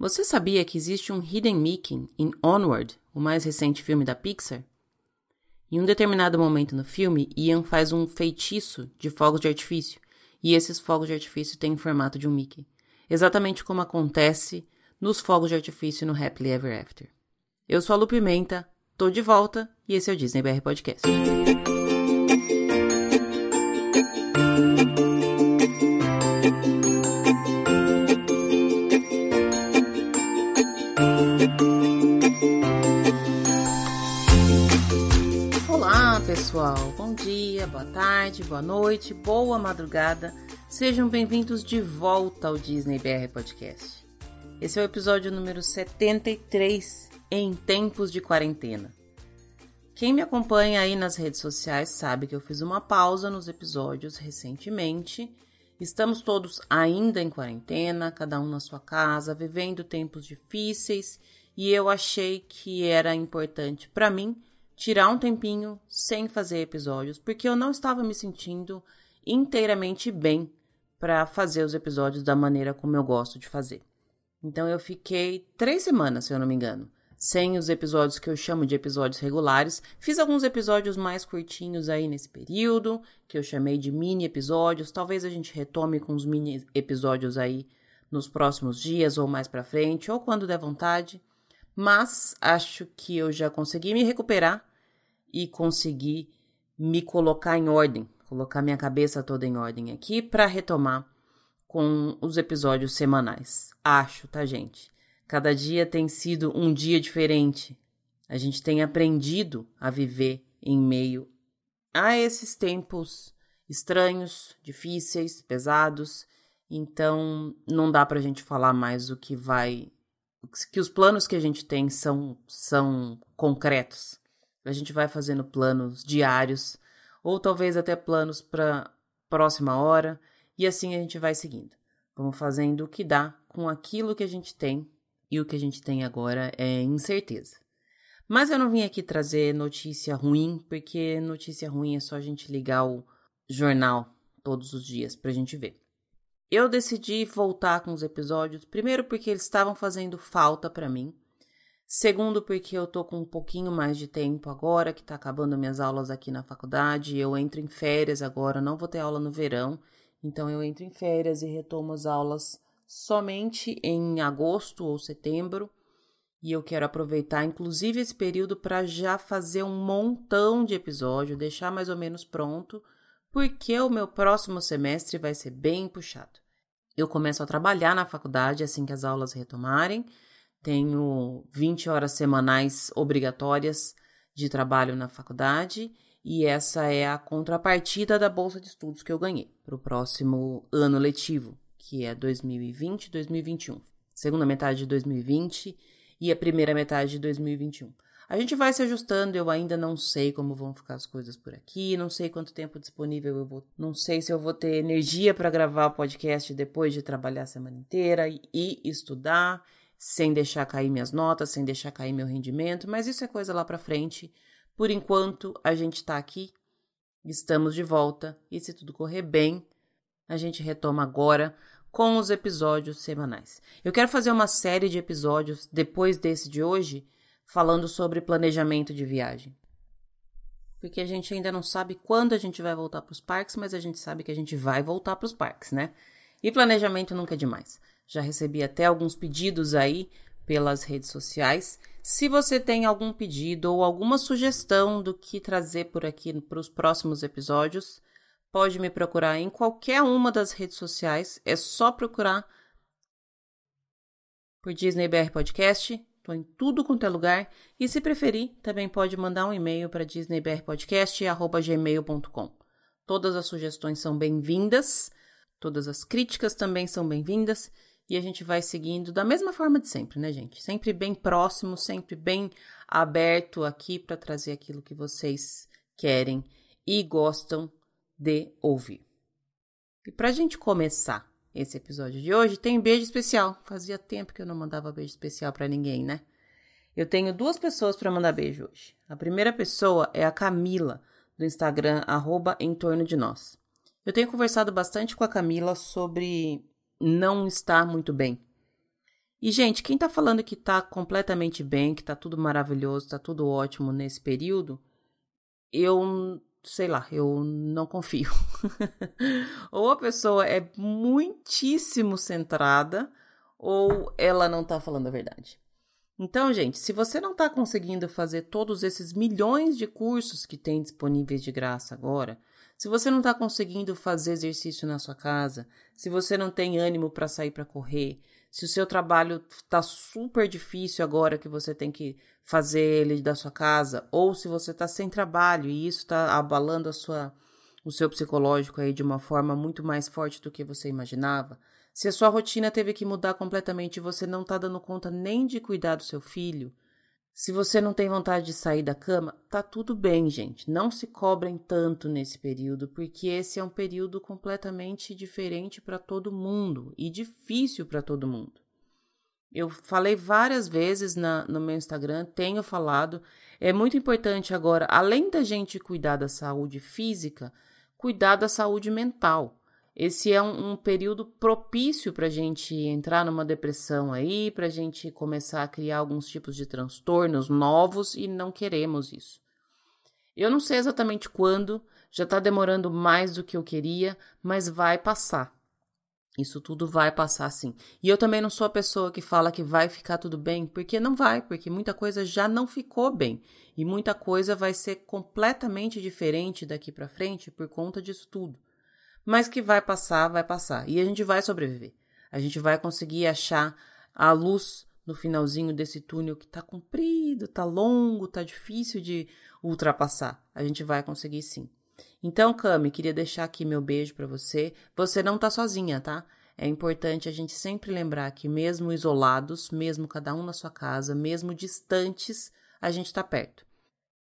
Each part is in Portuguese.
Você sabia que existe um Hidden Mickey em Onward, o mais recente filme da Pixar? Em um determinado momento no filme, Ian faz um feitiço de fogos de artifício, e esses fogos de artifício têm o formato de um Mickey, exatamente como acontece nos fogos de artifício no Happily Ever After. Eu sou a Lu Pimenta, tô de volta e esse é o Disney BR Podcast. Pessoal, bom dia, boa tarde, boa noite, boa madrugada. Sejam bem-vindos de volta ao Disney BR Podcast. Esse é o episódio número 73 em tempos de quarentena. Quem me acompanha aí nas redes sociais sabe que eu fiz uma pausa nos episódios recentemente. Estamos todos ainda em quarentena, cada um na sua casa, vivendo tempos difíceis, e eu achei que era importante para mim tirar um tempinho sem fazer episódios, porque eu não estava me sentindo inteiramente bem para fazer os episódios da maneira como eu gosto de fazer. Então eu fiquei três semanas, se eu não me engano, sem os episódios que eu chamo de episódios regulares. Fiz alguns episódios mais curtinhos aí nesse período, que eu chamei de mini episódios. Talvez a gente retome com os mini episódios aí nos próximos dias ou mais para frente, ou quando der vontade. Mas acho que eu já consegui me recuperar e conseguir me colocar em ordem, colocar minha cabeça toda em ordem aqui para retomar com os episódios semanais. Acho, tá, gente? Cada dia tem sido um dia diferente. A gente tem aprendido a viver em meio a esses tempos estranhos, difíceis, pesados. Então, não dá pra gente falar mais o que vai que os planos que a gente tem são são concretos. A gente vai fazendo planos diários, ou talvez até planos para próxima hora, e assim a gente vai seguindo. Vamos fazendo o que dá com aquilo que a gente tem, e o que a gente tem agora é incerteza. Mas eu não vim aqui trazer notícia ruim, porque notícia ruim é só a gente ligar o jornal todos os dias para a gente ver. Eu decidi voltar com os episódios, primeiro porque eles estavam fazendo falta para mim, Segundo, porque eu tô com um pouquinho mais de tempo agora, que tá acabando minhas aulas aqui na faculdade. Eu entro em férias agora, não vou ter aula no verão. Então eu entro em férias e retomo as aulas somente em agosto ou setembro. E eu quero aproveitar, inclusive, esse período para já fazer um montão de episódio, deixar mais ou menos pronto, porque o meu próximo semestre vai ser bem puxado. Eu começo a trabalhar na faculdade assim que as aulas retomarem tenho 20 horas semanais obrigatórias de trabalho na faculdade e essa é a contrapartida da bolsa de estudos que eu ganhei para o próximo ano letivo, que é 2020-2021. Segunda metade de 2020 e a primeira metade de 2021. A gente vai se ajustando, eu ainda não sei como vão ficar as coisas por aqui, não sei quanto tempo disponível eu vou, não sei se eu vou ter energia para gravar podcast depois de trabalhar a semana inteira e, e estudar sem deixar cair minhas notas, sem deixar cair meu rendimento, mas isso é coisa lá para frente. Por enquanto, a gente está aqui, estamos de volta e se tudo correr bem, a gente retoma agora com os episódios semanais. Eu quero fazer uma série de episódios depois desse de hoje, falando sobre planejamento de viagem. Porque a gente ainda não sabe quando a gente vai voltar para os parques, mas a gente sabe que a gente vai voltar para os parques, né? E planejamento nunca é demais. Já recebi até alguns pedidos aí pelas redes sociais. Se você tem algum pedido ou alguma sugestão do que trazer por aqui para os próximos episódios, pode me procurar em qualquer uma das redes sociais. É só procurar por Disney BR Podcast. Estou em tudo quanto é lugar. E se preferir, também pode mandar um e-mail para disneybrpodcast.gmail.com. Todas as sugestões são bem-vindas. Todas as críticas também são bem-vindas e a gente vai seguindo da mesma forma de sempre, né, gente? Sempre bem próximo, sempre bem aberto aqui para trazer aquilo que vocês querem e gostam de ouvir. E para a gente começar esse episódio de hoje, tem beijo especial. Fazia tempo que eu não mandava beijo especial para ninguém, né? Eu tenho duas pessoas para mandar beijo hoje. A primeira pessoa é a Camila, do Instagram, arroba em torno de nós. Eu tenho conversado bastante com a Camila sobre não está muito bem. E, gente, quem tá falando que tá completamente bem, que tá tudo maravilhoso, tá tudo ótimo nesse período, eu sei lá, eu não confio. ou a pessoa é muitíssimo centrada, ou ela não tá falando a verdade. Então, gente, se você não está conseguindo fazer todos esses milhões de cursos que tem disponíveis de graça agora, se você não está conseguindo fazer exercício na sua casa, se você não tem ânimo para sair para correr, se o seu trabalho está super difícil agora que você tem que fazer ele da sua casa, ou se você está sem trabalho e isso está abalando a sua, o seu psicológico aí de uma forma muito mais forte do que você imaginava, se a sua rotina teve que mudar completamente e você não está dando conta nem de cuidar do seu filho, se você não tem vontade de sair da cama, tá tudo bem, gente. Não se cobrem tanto nesse período, porque esse é um período completamente diferente para todo mundo e difícil para todo mundo. Eu falei várias vezes na, no meu Instagram, tenho falado. É muito importante agora, além da gente cuidar da saúde física, cuidar da saúde mental. Esse é um, um período propício para a gente entrar numa depressão aí, para a gente começar a criar alguns tipos de transtornos novos e não queremos isso. Eu não sei exatamente quando, já está demorando mais do que eu queria, mas vai passar. Isso tudo vai passar sim. E eu também não sou a pessoa que fala que vai ficar tudo bem, porque não vai, porque muita coisa já não ficou bem e muita coisa vai ser completamente diferente daqui para frente por conta disso tudo mas que vai passar, vai passar. E a gente vai sobreviver. A gente vai conseguir achar a luz no finalzinho desse túnel que tá comprido, tá longo, tá difícil de ultrapassar. A gente vai conseguir sim. Então, Cami, queria deixar aqui meu beijo para você. Você não tá sozinha, tá? É importante a gente sempre lembrar que mesmo isolados, mesmo cada um na sua casa, mesmo distantes, a gente tá perto.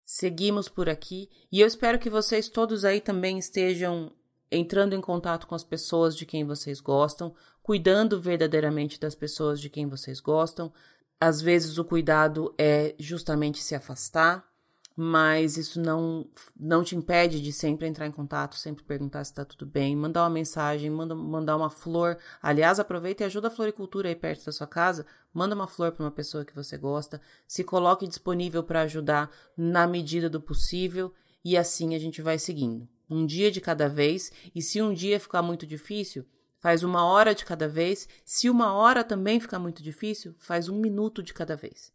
Seguimos por aqui e eu espero que vocês todos aí também estejam entrando em contato com as pessoas de quem vocês gostam, cuidando verdadeiramente das pessoas de quem vocês gostam. Às vezes o cuidado é justamente se afastar, mas isso não não te impede de sempre entrar em contato, sempre perguntar se está tudo bem, mandar uma mensagem, manda, mandar uma flor. Aliás, aproveita e ajuda a floricultura aí perto da sua casa, manda uma flor para uma pessoa que você gosta, se coloque disponível para ajudar na medida do possível e assim a gente vai seguindo um dia de cada vez, e se um dia ficar muito difícil, faz uma hora de cada vez. Se uma hora também ficar muito difícil, faz um minuto de cada vez.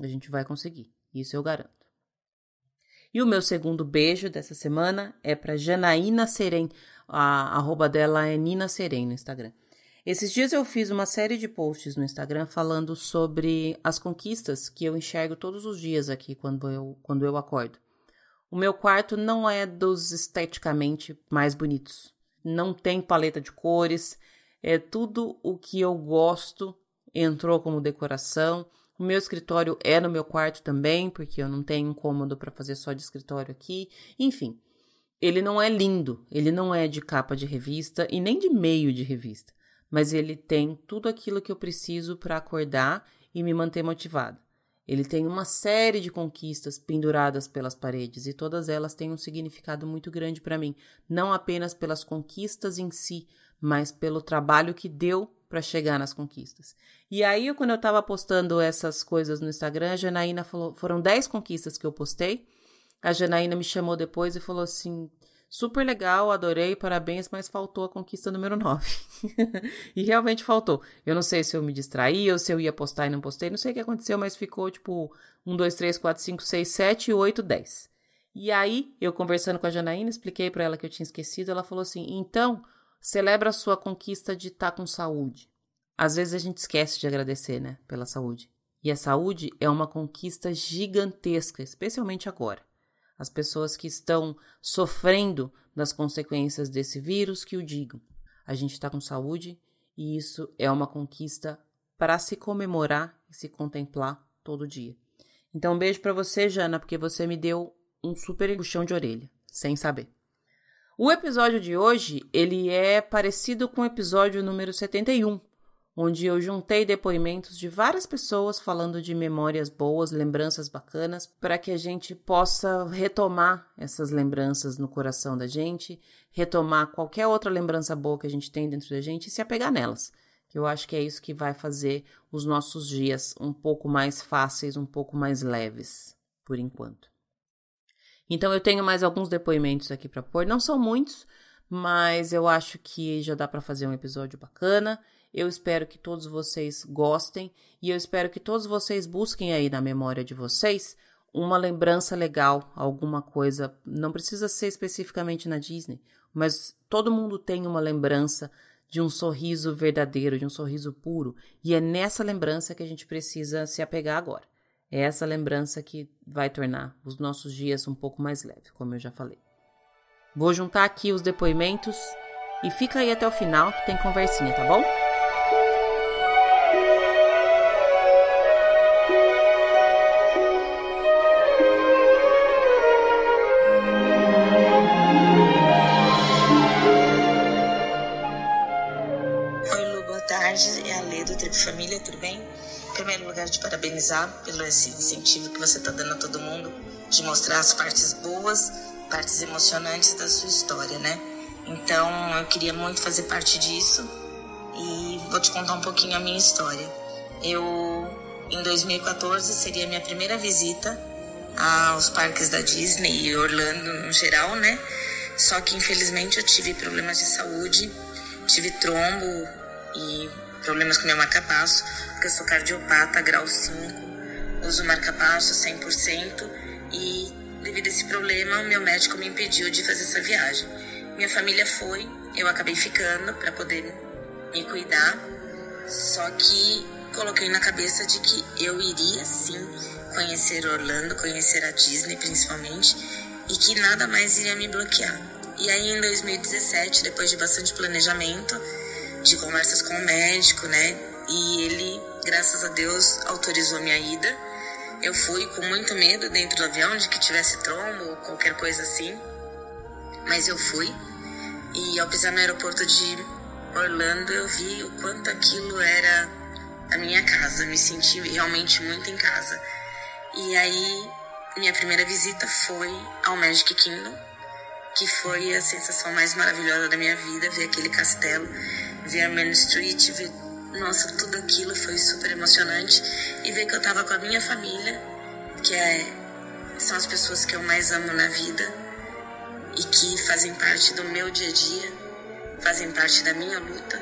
A gente vai conseguir, isso eu garanto. E o meu segundo beijo dessa semana é para Janaína Serem, a arroba dela é Nina Serem no Instagram. Esses dias eu fiz uma série de posts no Instagram falando sobre as conquistas que eu enxergo todos os dias aqui quando eu, quando eu acordo. O meu quarto não é dos esteticamente mais bonitos. Não tem paleta de cores. É tudo o que eu gosto entrou como decoração. O meu escritório é no meu quarto também, porque eu não tenho cômodo para fazer só de escritório aqui. Enfim, ele não é lindo, ele não é de capa de revista e nem de meio de revista, mas ele tem tudo aquilo que eu preciso para acordar e me manter motivado. Ele tem uma série de conquistas penduradas pelas paredes e todas elas têm um significado muito grande para mim, não apenas pelas conquistas em si, mas pelo trabalho que deu para chegar nas conquistas. E aí, quando eu estava postando essas coisas no Instagram, a Janaína falou: foram 10 conquistas que eu postei. A Janaína me chamou depois e falou assim: Super legal, adorei, parabéns, mas faltou a conquista número 9. e realmente faltou. Eu não sei se eu me distraí ou se eu ia postar e não postei, não sei o que aconteceu, mas ficou tipo 1, 2, 3, 4, 5, 6, 7, 8, 10. E aí, eu conversando com a Janaína, expliquei para ela que eu tinha esquecido, ela falou assim: então, celebra a sua conquista de estar tá com saúde. Às vezes a gente esquece de agradecer, né, pela saúde. E a saúde é uma conquista gigantesca, especialmente agora as pessoas que estão sofrendo das consequências desse vírus que o digam. A gente está com saúde e isso é uma conquista para se comemorar e se contemplar todo dia. Então, um beijo para você, Jana, porque você me deu um super puxão de orelha, sem saber. O episódio de hoje, ele é parecido com o episódio número 71, onde eu juntei depoimentos de várias pessoas falando de memórias boas, lembranças bacanas, para que a gente possa retomar essas lembranças no coração da gente, retomar qualquer outra lembrança boa que a gente tem dentro da gente e se apegar nelas. que eu acho que é isso que vai fazer os nossos dias um pouco mais fáceis, um pouco mais leves, por enquanto. Então eu tenho mais alguns depoimentos aqui para pôr, não são muitos, mas eu acho que já dá para fazer um episódio bacana. Eu espero que todos vocês gostem e eu espero que todos vocês busquem aí na memória de vocês uma lembrança legal, alguma coisa. Não precisa ser especificamente na Disney, mas todo mundo tem uma lembrança de um sorriso verdadeiro, de um sorriso puro, e é nessa lembrança que a gente precisa se apegar agora. É essa lembrança que vai tornar os nossos dias um pouco mais leves, como eu já falei. Vou juntar aqui os depoimentos e fica aí até o final que tem conversinha, tá bom? Parabenizar pelo esse incentivo que você está dando a todo mundo de mostrar as partes boas, partes emocionantes da sua história, né? Então eu queria muito fazer parte disso e vou te contar um pouquinho a minha história. Eu, em 2014, seria minha primeira visita aos parques da Disney e Orlando no geral, né? Só que infelizmente eu tive problemas de saúde, tive trombo e problemas com meu marca-passo, porque eu sou cardiopata, grau 5, uso marca-passo 100% e devido a esse problema, meu médico me impediu de fazer essa viagem. Minha família foi, eu acabei ficando para poder me cuidar, só que coloquei na cabeça de que eu iria sim conhecer Orlando, conhecer a Disney principalmente, e que nada mais iria me bloquear. E aí em 2017, depois de bastante planejamento, de conversas com o médico, né? E ele, graças a Deus, autorizou minha ida. Eu fui com muito medo dentro do avião de que tivesse trombo ou qualquer coisa assim. Mas eu fui. E ao pisar no aeroporto de Orlando, eu vi o quanto aquilo era a minha casa. Me senti realmente muito em casa. E aí, minha primeira visita foi ao Magic Kingdom, que foi a sensação mais maravilhosa da minha vida, ver aquele castelo ver a Main Street, ver, nossa, tudo aquilo foi super emocionante. E ver que eu tava com a minha família, que é, são as pessoas que eu mais amo na vida e que fazem parte do meu dia a dia, fazem parte da minha luta,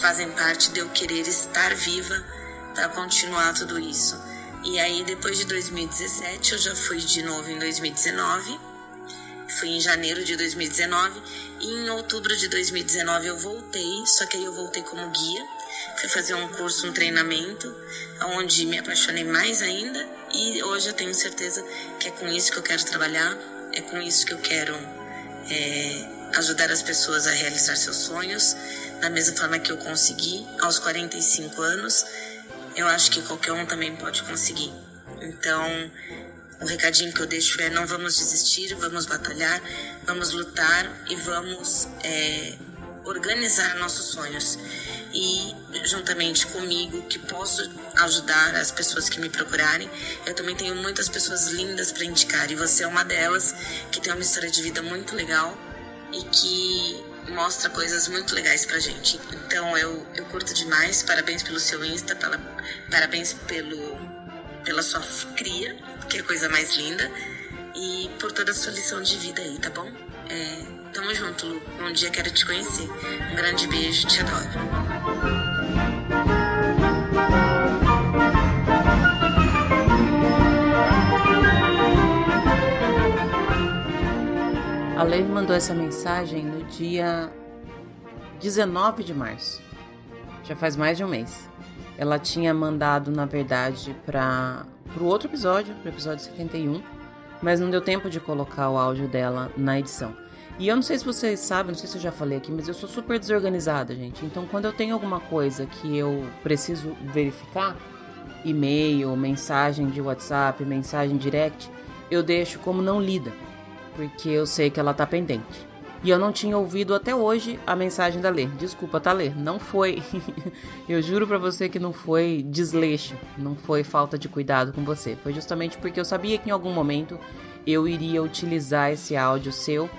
fazem parte de eu querer estar viva para continuar tudo isso. E aí, depois de 2017, eu já fui de novo em 2019 Fui em janeiro de 2019 e em outubro de 2019 eu voltei, só que aí eu voltei como guia. Fui fazer um curso, um treinamento, onde me apaixonei mais ainda e hoje eu tenho certeza que é com isso que eu quero trabalhar, é com isso que eu quero é, ajudar as pessoas a realizar seus sonhos, da mesma forma que eu consegui aos 45 anos. Eu acho que qualquer um também pode conseguir. Então, o recadinho que eu deixo é: não vamos desistir, vamos batalhar, vamos lutar e vamos é, organizar nossos sonhos. E juntamente comigo, que posso ajudar as pessoas que me procurarem, eu também tenho muitas pessoas lindas para indicar. E você é uma delas que tem uma história de vida muito legal e que mostra coisas muito legais pra gente. Então eu, eu curto demais. Parabéns pelo seu Insta, pela, parabéns pelo, pela sua cria que coisa mais linda. E por toda a sua lição de vida aí, tá bom? É, tamo junto, Lu. Um dia quero te conhecer. Um grande beijo, te adoro. A Lei mandou essa mensagem no dia 19 de março. Já faz mais de um mês. Ela tinha mandado, na verdade, para pro outro episódio, pro episódio 71, mas não deu tempo de colocar o áudio dela na edição. E eu não sei se vocês sabem, não sei se eu já falei aqui, mas eu sou super desorganizada, gente. Então, quando eu tenho alguma coisa que eu preciso verificar, e-mail, mensagem de WhatsApp, mensagem direct, eu deixo como não lida, porque eu sei que ela tá pendente. E eu não tinha ouvido até hoje a mensagem da Lê. Desculpa, tá? Não foi. eu juro para você que não foi desleixo, não foi falta de cuidado com você. Foi justamente porque eu sabia que em algum momento eu iria utilizar esse áudio seu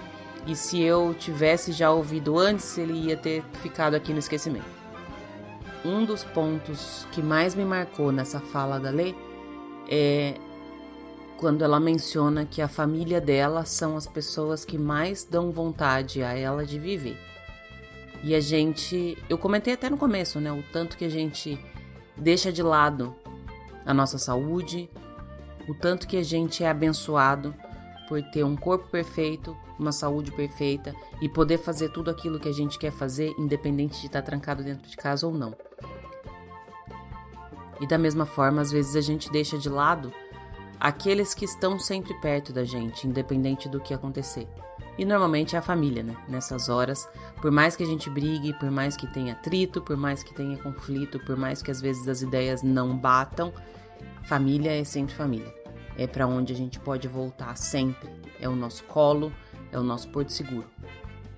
e se eu tivesse já ouvido antes, ele ia ter ficado aqui no esquecimento. um dos pontos que mais me marcou nessa fala da Lê é quando ela menciona que a família dela são as pessoas que mais dão vontade a ela de viver. E a gente, eu comentei até no começo, né, o tanto que a gente deixa de lado a nossa saúde, o tanto que a gente é abençoado por ter um corpo perfeito, uma saúde perfeita e poder fazer tudo aquilo que a gente quer fazer, independente de estar trancado dentro de casa ou não. E da mesma forma, às vezes a gente deixa de lado aqueles que estão sempre perto da gente, independente do que acontecer. E normalmente é a família, né? Nessas horas, por mais que a gente brigue, por mais que tenha atrito, por mais que tenha conflito, por mais que às vezes as ideias não batam, família é sempre família. É para onde a gente pode voltar sempre. É o nosso colo, é o nosso porto seguro.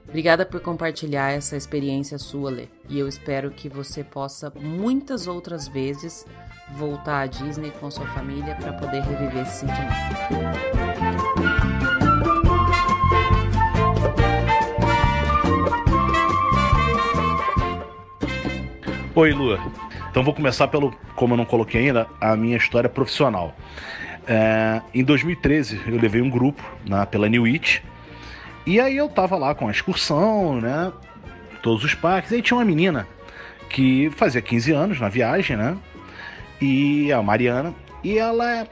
Obrigada por compartilhar essa experiência sua, Lê. E eu espero que você possa muitas outras vezes voltar à Disney com sua família para poder reviver esse sentimento. Oi, Lua. Então vou começar pelo, como eu não coloquei ainda, a minha história profissional. É, em 2013 eu levei um grupo na, pela New It e aí eu tava lá com a excursão, né? Todos os parques. E aí tinha uma menina que fazia 15 anos na viagem, né? E a Mariana. E ela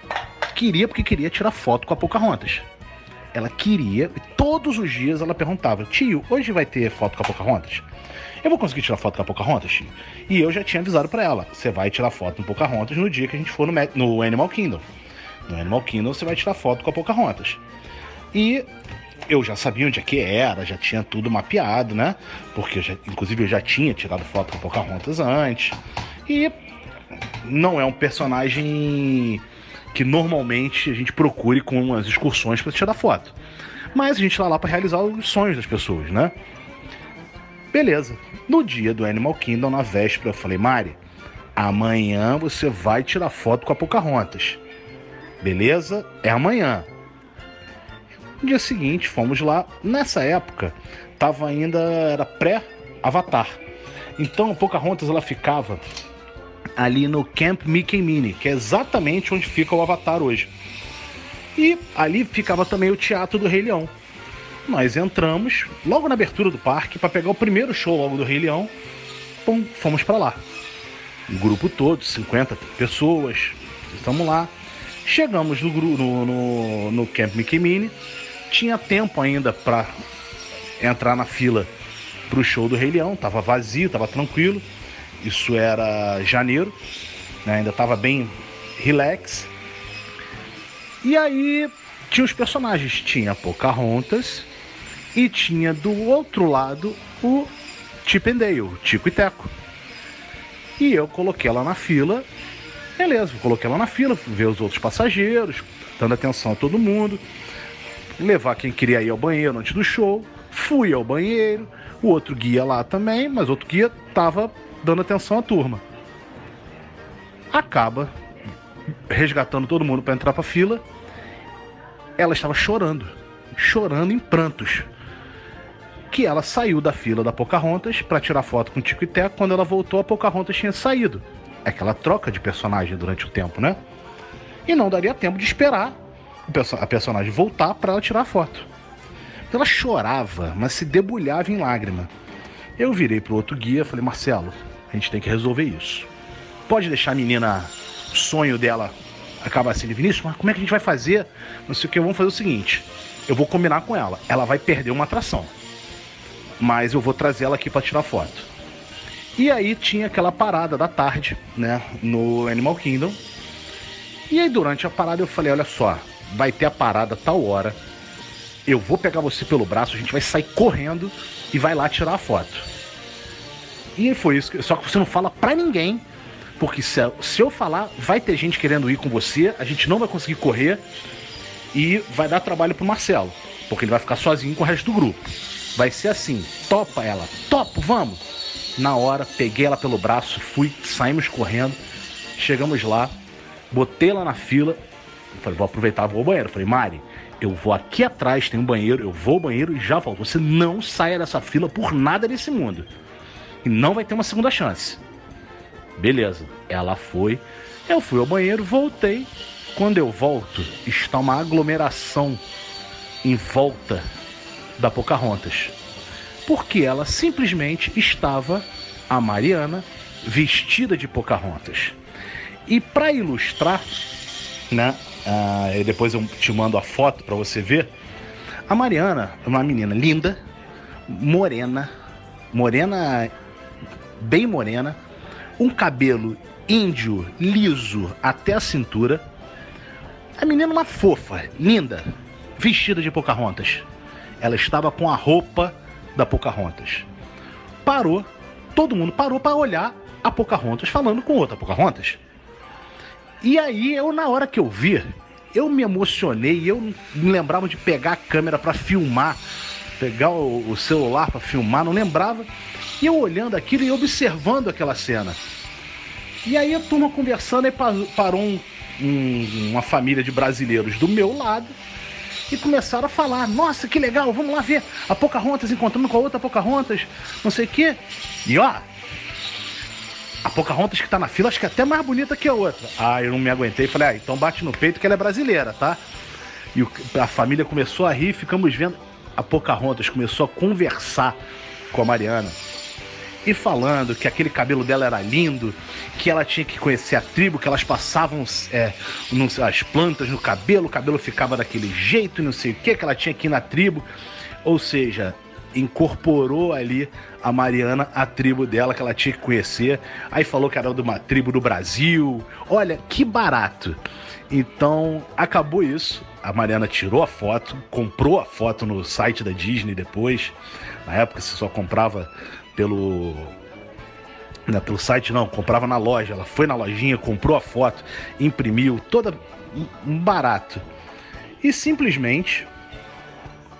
queria, porque queria tirar foto com a Pocahontas. Ela queria, e todos os dias ela perguntava: Tio, hoje vai ter foto com a Pocahontas? Eu vou conseguir tirar foto com a Pocahontas, tio? E eu já tinha avisado para ela: Você vai tirar foto com a Pocahontas no dia que a gente for no, no Animal Kingdom. No Animal Kingdom você vai tirar foto com a Pocahontas. E eu já sabia onde é que era, já tinha tudo mapeado, né? Porque, eu já, inclusive, eu já tinha tirado foto com a Pocahontas antes. E não é um personagem que normalmente a gente procure com as excursões para tirar foto. Mas a gente tá lá para realizar os sonhos das pessoas, né? Beleza. No dia do Animal Kingdom, na véspera, eu falei, Mari, amanhã você vai tirar foto com a Pocahontas. Beleza? É amanhã. No dia seguinte, fomos lá. Nessa época, tava ainda era pré-Avatar. Então, a Pocahontas ela ficava ali no Camp Mickey Mini, que é exatamente onde fica o Avatar hoje. E ali ficava também o Teatro do Rei Leão. Nós entramos logo na abertura do parque para pegar o primeiro show logo do Rei Leão. Pum, fomos para lá. O grupo todo, 50 pessoas, estamos lá. Chegamos no, no, no, no Camp Mickey Mini tinha tempo ainda para entrar na fila para o show do Rei Leão, tava vazio, tava tranquilo. Isso era janeiro, né? ainda tava bem relax. E aí tinha os personagens, tinha Pocahontas e tinha do outro lado o Chip and Dale, Tico e Teco. E eu coloquei ela na fila, beleza, coloquei ela na fila, ver os outros passageiros, dando atenção a todo mundo levar quem queria ir ao banheiro antes do show. Fui ao banheiro, o outro guia lá também, mas outro guia tava dando atenção à turma. Acaba resgatando todo mundo para entrar para fila. Ela estava chorando, chorando em prantos. Que ela saiu da fila da Pocahontas para tirar foto com Tico e Teco. Quando ela voltou, a Pocahontas tinha saído. Aquela troca de personagem durante o tempo, né? E não daria tempo de esperar a personagem voltar para ela tirar a foto. Ela chorava, mas se debulhava em lágrima. Eu virei pro outro guia e falei, Marcelo, a gente tem que resolver isso. Pode deixar a menina, o sonho dela acabar assim, Vinícius, mas como é que a gente vai fazer? Não sei o que, vamos fazer o seguinte. Eu vou combinar com ela. Ela vai perder uma atração. Mas eu vou trazer ela aqui para tirar foto. E aí tinha aquela parada da tarde, né, no Animal Kingdom. E aí durante a parada eu falei, olha só, vai ter a parada tal hora. Eu vou pegar você pelo braço, a gente vai sair correndo e vai lá tirar a foto. E foi isso. Só que você não fala pra ninguém, porque se, eu falar, vai ter gente querendo ir com você, a gente não vai conseguir correr e vai dar trabalho pro Marcelo, porque ele vai ficar sozinho com o resto do grupo. Vai ser assim, topa ela, topo, vamos. Na hora, peguei ela pelo braço, fui, saímos correndo, chegamos lá, botei ela na fila, falei, vou aproveitar, vou ao banheiro. Falei, Mari, eu vou aqui atrás, tem um banheiro, eu vou ao banheiro e já volto. Você não saia dessa fila por nada nesse mundo. E não vai ter uma segunda chance. Beleza, ela foi. Eu fui ao banheiro, voltei. Quando eu volto, está uma aglomeração em volta da Pocahontas. Porque ela simplesmente estava, a Mariana, vestida de Pocahontas. E para ilustrar, né? Ah, depois eu te mando a foto para você ver. A Mariana é uma menina linda, morena, morena, bem morena, um cabelo índio liso até a cintura. A menina uma fofa, linda, vestida de Pocahontas. Ela estava com a roupa da Pocahontas. Parou, todo mundo parou para olhar a Pocahontas falando com outra Pocahontas. E aí eu na hora que eu vi, eu me emocionei, eu me lembrava de pegar a câmera para filmar, pegar o celular para filmar, não lembrava. E eu olhando aquilo e observando aquela cena. E aí a turma conversando e parou um, um, uma família de brasileiros do meu lado e começaram a falar: Nossa, que legal, vamos lá ver a Pocahontas encontrando com a outra Pocahontas, não sei o quê. E ó, a Pocahontas que tá na fila, acho que é até mais bonita que a outra. Ah, eu não me aguentei e falei, ah, então bate no peito que ela é brasileira, tá? E a família começou a rir, ficamos vendo. A Pocahontas começou a conversar com a Mariana. E falando que aquele cabelo dela era lindo, que ela tinha que conhecer a tribo, que elas passavam é, as plantas no cabelo, o cabelo ficava daquele jeito, não sei o que, que ela tinha que ir na tribo. Ou seja, incorporou ali a Mariana à tribo dela que ela tinha que conhecer. Aí falou que era de uma tribo do Brasil. Olha, que barato. Então, acabou isso. A Mariana tirou a foto, comprou a foto no site da Disney depois. Na época você só comprava pelo não, pelo site não, comprava na loja. Ela foi na lojinha, comprou a foto, imprimiu, toda barato. E simplesmente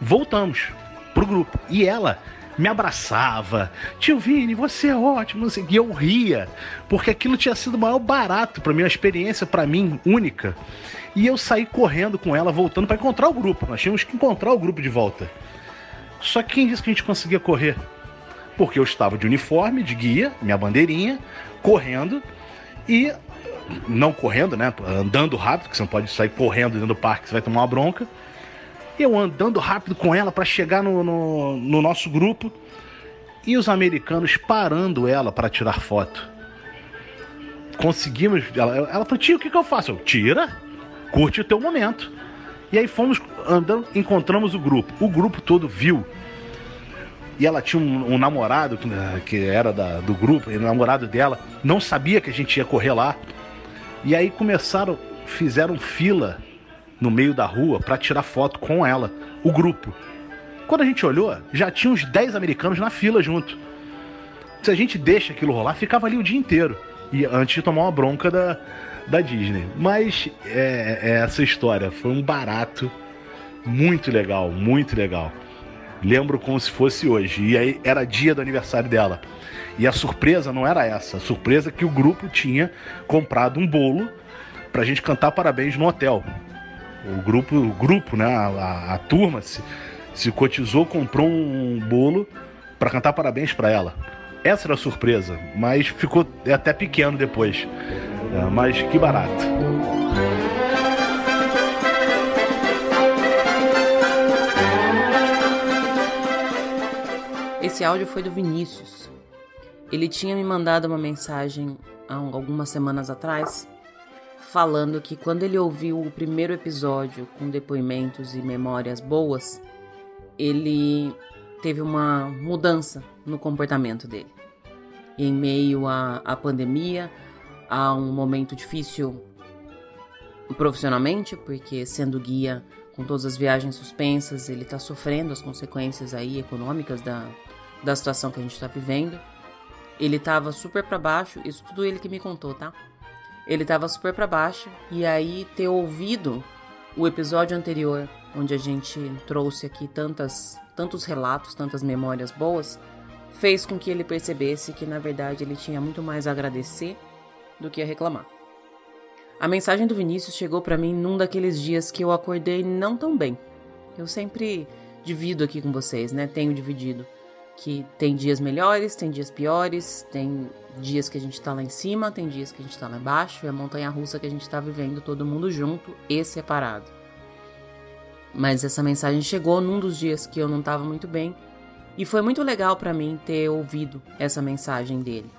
voltamos pro grupo. E ela me abraçava. Tio Vini, você é ótimo. E eu ria, porque aquilo tinha sido o maior barato para mim, uma experiência para mim única. E eu saí correndo com ela, voltando para encontrar o grupo. Nós tínhamos que encontrar o grupo de volta. Só que quem disse que a gente conseguia correr? Porque eu estava de uniforme, de guia, minha bandeirinha, correndo e não correndo, né? Andando rápido, que você não pode sair correndo dentro do parque, você vai tomar uma bronca eu andando rápido com ela para chegar no, no, no, nosso grupo e os americanos parando ela para tirar foto. Conseguimos. Ela, ela falou: Tio, o que, que eu faço? Eu, Tira, curte o teu momento. E aí fomos andando, encontramos o grupo. O grupo todo viu. E ela tinha um, um namorado que, que era da, do grupo, e o namorado dela não sabia que a gente ia correr lá. E aí começaram, fizeram fila no meio da rua para tirar foto com ela, o grupo. Quando a gente olhou, já tinha uns 10 americanos na fila junto. Se a gente deixa aquilo rolar, ficava ali o dia inteiro. E antes de tomar uma bronca da, da Disney. Mas é, é essa história. Foi um barato muito legal, muito legal. Lembro como se fosse hoje. E aí era dia do aniversário dela. E a surpresa não era essa. A surpresa é que o grupo tinha comprado um bolo pra gente cantar parabéns no hotel o grupo, o grupo, né, a, a turma se, se cotizou, comprou um bolo para cantar parabéns para ela. Essa era a surpresa, mas ficou até pequeno depois. É, mas que barato. Esse áudio foi do Vinícius. Ele tinha me mandado uma mensagem há algumas semanas atrás falando que quando ele ouviu o primeiro episódio com depoimentos e memórias boas, ele teve uma mudança no comportamento dele. Em meio à, à pandemia, a um momento difícil profissionalmente, porque sendo guia com todas as viagens suspensas, ele está sofrendo as consequências aí econômicas da, da situação que a gente está vivendo. Ele estava super para baixo, isso tudo ele que me contou, tá? ele tava super para baixo e aí ter ouvido o episódio anterior onde a gente trouxe aqui tantas tantos relatos, tantas memórias boas, fez com que ele percebesse que na verdade ele tinha muito mais a agradecer do que a reclamar. A mensagem do Vinícius chegou para mim num daqueles dias que eu acordei não tão bem. Eu sempre divido aqui com vocês, né? Tenho dividido. Que tem dias melhores, tem dias piores, tem dias que a gente tá lá em cima, tem dias que a gente tá lá embaixo, é a montanha russa que a gente tá vivendo todo mundo junto e separado. Mas essa mensagem chegou num dos dias que eu não tava muito bem e foi muito legal para mim ter ouvido essa mensagem dele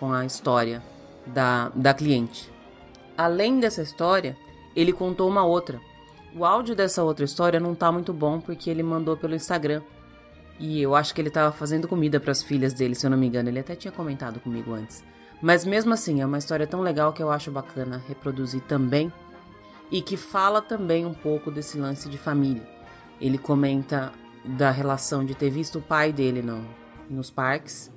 com a história da, da cliente. Além dessa história, ele contou uma outra. O áudio dessa outra história não tá muito bom porque ele mandou pelo Instagram. E eu acho que ele tava fazendo comida para as filhas dele, se eu não me engano. Ele até tinha comentado comigo antes. Mas mesmo assim, é uma história tão legal que eu acho bacana reproduzir também. E que fala também um pouco desse lance de família. Ele comenta da relação de ter visto o pai dele no, nos parques.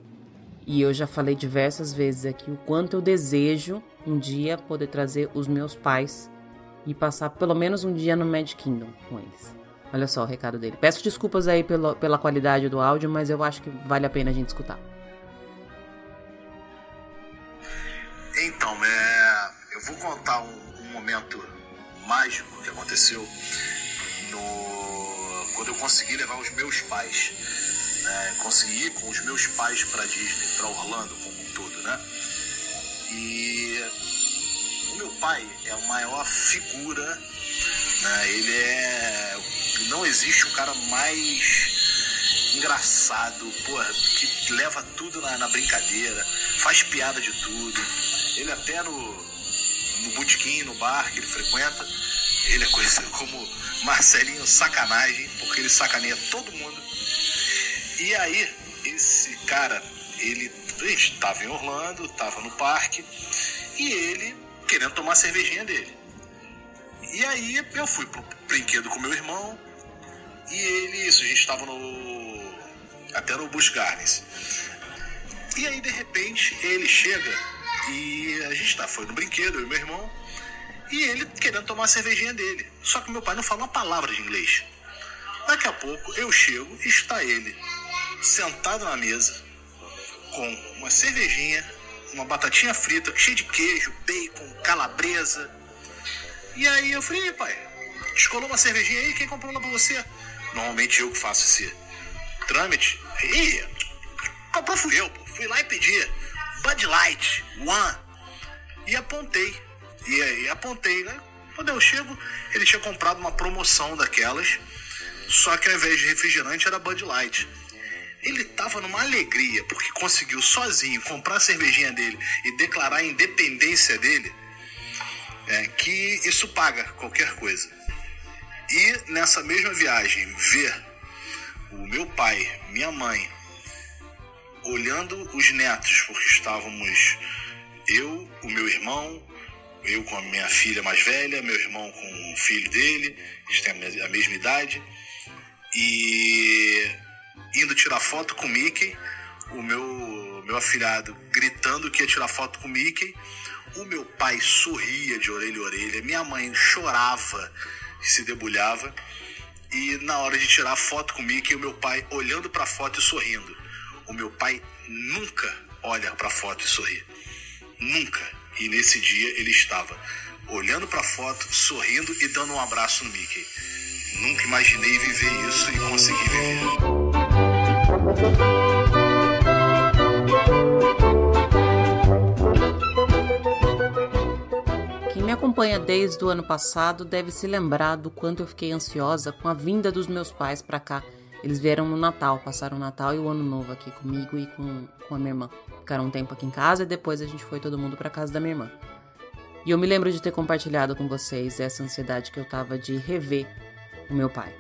E eu já falei diversas vezes aqui o quanto eu desejo um dia poder trazer os meus pais e passar pelo menos um dia no Mad Kingdom com eles. Olha só o recado dele. Peço desculpas aí pelo, pela qualidade do áudio, mas eu acho que vale a pena a gente escutar. Então, é, eu vou contar um, um momento mágico que aconteceu no, quando eu consegui levar os meus pais. Né, consegui ir com os meus pais para Disney, para Orlando como um todo, né? E o meu pai é a maior figura, né? Ele é. Não existe um cara mais engraçado, porra, que leva tudo na, na brincadeira, faz piada de tudo. Ele até no, no botequim, no bar que ele frequenta, ele é conhecido como Marcelinho Sacanagem, porque ele sacaneia todo mundo. E aí, esse cara, ele estava em Orlando, estava no parque, e ele querendo tomar a cervejinha dele. E aí eu fui pro brinquedo com meu irmão, e ele, isso, a gente estava no. até no Busch Gardens. E aí, de repente, ele chega e a gente tá, foi no brinquedo, eu e meu irmão, e ele querendo tomar a cervejinha dele. Só que meu pai não fala uma palavra de inglês. Daqui a pouco eu chego e está ele sentado na mesa com uma cervejinha, uma batatinha frita cheia de queijo, bacon, calabresa. E aí eu falei, pai, descolou uma cervejinha aí, quem comprou uma pra você? Normalmente eu que faço esse trâmite. Ih, comprou fui eu, pô. Fui lá e pedi Bud Light, One. E apontei. E aí apontei, né? Quando eu chego, ele tinha comprado uma promoção daquelas, só que ao invés de refrigerante era Bud Light. Ele tava numa alegria porque conseguiu sozinho comprar a cervejinha dele e declarar a independência dele, é, que isso paga qualquer coisa. E nessa mesma viagem, ver o meu pai, minha mãe, olhando os netos, porque estávamos eu, o meu irmão, eu com a minha filha mais velha, meu irmão com o filho dele, eles têm a mesma idade, e indo tirar foto com o Mickey, o meu, meu afilhado gritando que ia tirar foto com o Mickey, o meu pai sorria de orelha a orelha, minha mãe chorava se debulhava, e na hora de tirar foto com o Mickey, o meu pai olhando para a foto e sorrindo. O meu pai nunca olha para a foto e sorri. Nunca. E nesse dia ele estava olhando para a foto, sorrindo e dando um abraço no Mickey. Nunca imaginei viver isso e conseguir viver. Acompanha desde o ano passado deve se lembrar do quanto eu fiquei ansiosa com a vinda dos meus pais para cá. Eles vieram no Natal, passaram o Natal e o Ano Novo aqui comigo e com, com a minha irmã. Ficaram um tempo aqui em casa e depois a gente foi todo mundo para casa da minha irmã. E eu me lembro de ter compartilhado com vocês essa ansiedade que eu tava de rever o meu pai.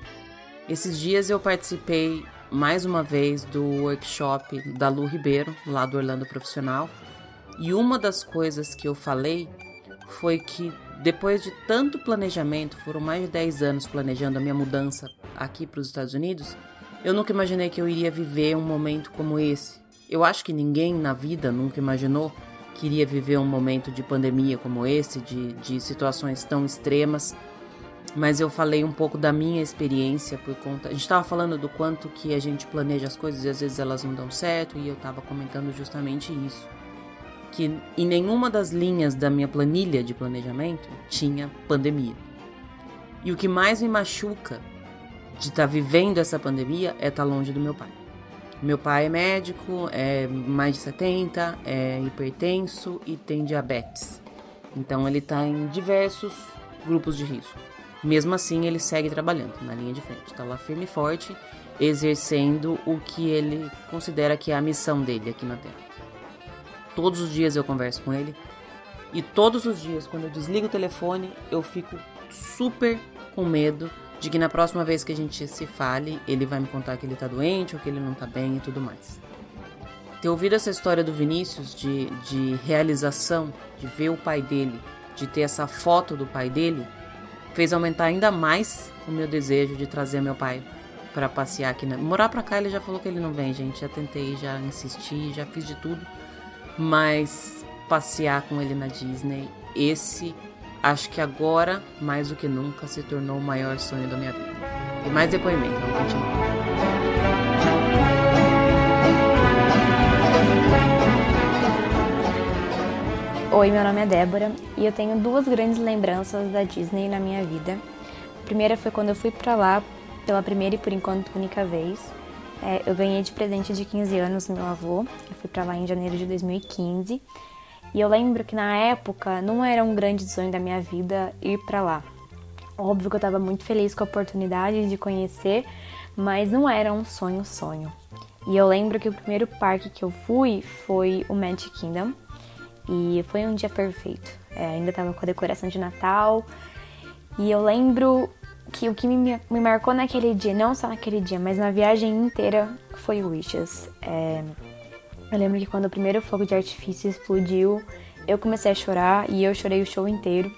Esses dias eu participei mais uma vez do workshop da Lu Ribeiro, lá do Orlando Profissional, e uma das coisas que eu falei foi que depois de tanto planejamento, foram mais de 10 anos planejando a minha mudança aqui para os Estados Unidos, eu nunca imaginei que eu iria viver um momento como esse. Eu acho que ninguém na vida nunca imaginou que iria viver um momento de pandemia como esse, de, de situações tão extremas. Mas eu falei um pouco da minha experiência por conta. A gente estava falando do quanto que a gente planeja as coisas e às vezes elas não dão certo, e eu estava comentando justamente isso que em nenhuma das linhas da minha planilha de planejamento tinha pandemia. E o que mais me machuca de estar tá vivendo essa pandemia é estar tá longe do meu pai. Meu pai é médico, é mais de 70, é hipertenso e tem diabetes. Então ele está em diversos grupos de risco. Mesmo assim, ele segue trabalhando na linha de frente, está lá firme e forte, exercendo o que ele considera que é a missão dele aqui na Terra. Todos os dias eu converso com ele e todos os dias, quando eu desligo o telefone, eu fico super com medo de que na próxima vez que a gente se fale, ele vai me contar que ele tá doente ou que ele não tá bem e tudo mais. Ter ouvido essa história do Vinícius de, de realização, de ver o pai dele, de ter essa foto do pai dele, fez aumentar ainda mais o meu desejo de trazer meu pai para passear aqui. Na... Morar pra cá ele já falou que ele não vem, gente. Já tentei, já insisti, já fiz de tudo. Mas passear com ele na Disney, esse acho que agora, mais do que nunca, se tornou o maior sonho da minha vida. Tem mais depoimento, vamos continuar. Oi, meu nome é Débora e eu tenho duas grandes lembranças da Disney na minha vida. A primeira foi quando eu fui para lá pela primeira e por enquanto única vez. É, eu ganhei de presente de 15 anos meu avô. Eu fui para lá em janeiro de 2015 e eu lembro que na época não era um grande sonho da minha vida ir para lá. Óbvio que eu estava muito feliz com a oportunidade de conhecer, mas não era um sonho sonho. E eu lembro que o primeiro parque que eu fui foi o Magic Kingdom e foi um dia perfeito. É, ainda estava com a decoração de Natal e eu lembro que o que me, me, marcou naquele dia, não só naquele dia, mas na viagem inteira, foi Wishes. É, eu lembro que quando o primeiro fogo de artifício explodiu, eu comecei a chorar e eu chorei o show inteiro.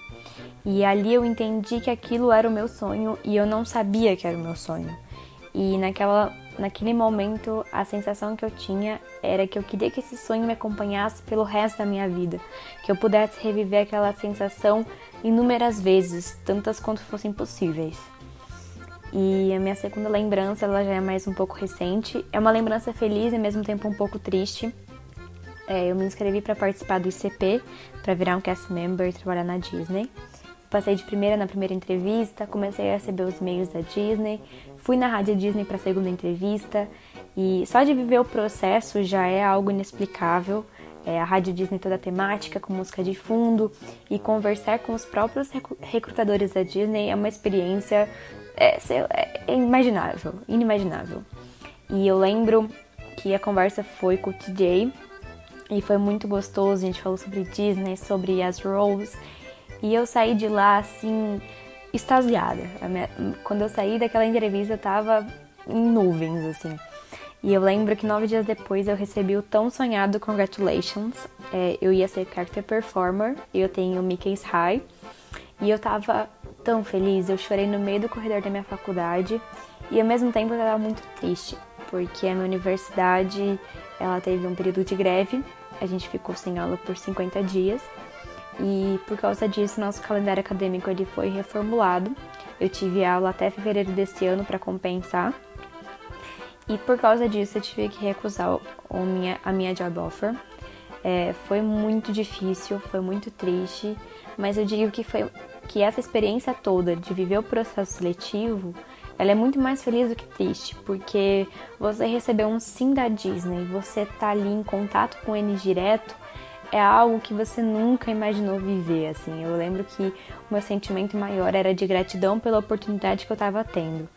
E ali eu entendi que aquilo era o meu sonho e eu não sabia que era o meu sonho. E naquela, naquele momento, a sensação que eu tinha era que eu queria que esse sonho me acompanhasse pelo resto da minha vida, que eu pudesse reviver aquela sensação inúmeras vezes, tantas quanto fossem possíveis. E a minha segunda lembrança, ela já é mais um pouco recente. É uma lembrança feliz e ao mesmo tempo um pouco triste. É, eu me inscrevi para participar do ICP, para virar um cast member e trabalhar na Disney. Passei de primeira na primeira entrevista, comecei a receber os e-mails da Disney, fui na Rádio Disney para a segunda entrevista e só de viver o processo já é algo inexplicável. É, a Rádio Disney toda temática, com música de fundo e conversar com os próprios recrutadores da Disney é uma experiência é, é, é imaginável, inimaginável. E eu lembro que a conversa foi com o TJ e foi muito gostoso. A gente falou sobre Disney, sobre as roles e eu saí de lá assim, extasiada. Minha, quando eu saí daquela entrevista, eu tava em nuvens, assim. E eu lembro que nove dias depois eu recebi o tão sonhado Congratulations. É, eu ia ser Character Performer, eu tenho Mickey's High. E eu tava tão feliz, eu chorei no meio do corredor da minha faculdade. E ao mesmo tempo eu tava muito triste, porque a minha universidade, ela teve um período de greve. A gente ficou sem aula por 50 dias. E por causa disso, nosso calendário acadêmico ele foi reformulado. Eu tive aula até fevereiro desse ano para compensar. E por causa disso, eu tive que recusar o minha, a minha job offer. É, foi muito difícil, foi muito triste, mas eu digo que foi que essa experiência toda de viver o processo seletivo, ela é muito mais feliz do que triste, porque você recebeu um sim da Disney, você tá ali em contato com eles direto, é algo que você nunca imaginou viver, assim. Eu lembro que o meu sentimento maior era de gratidão pela oportunidade que eu estava tendo.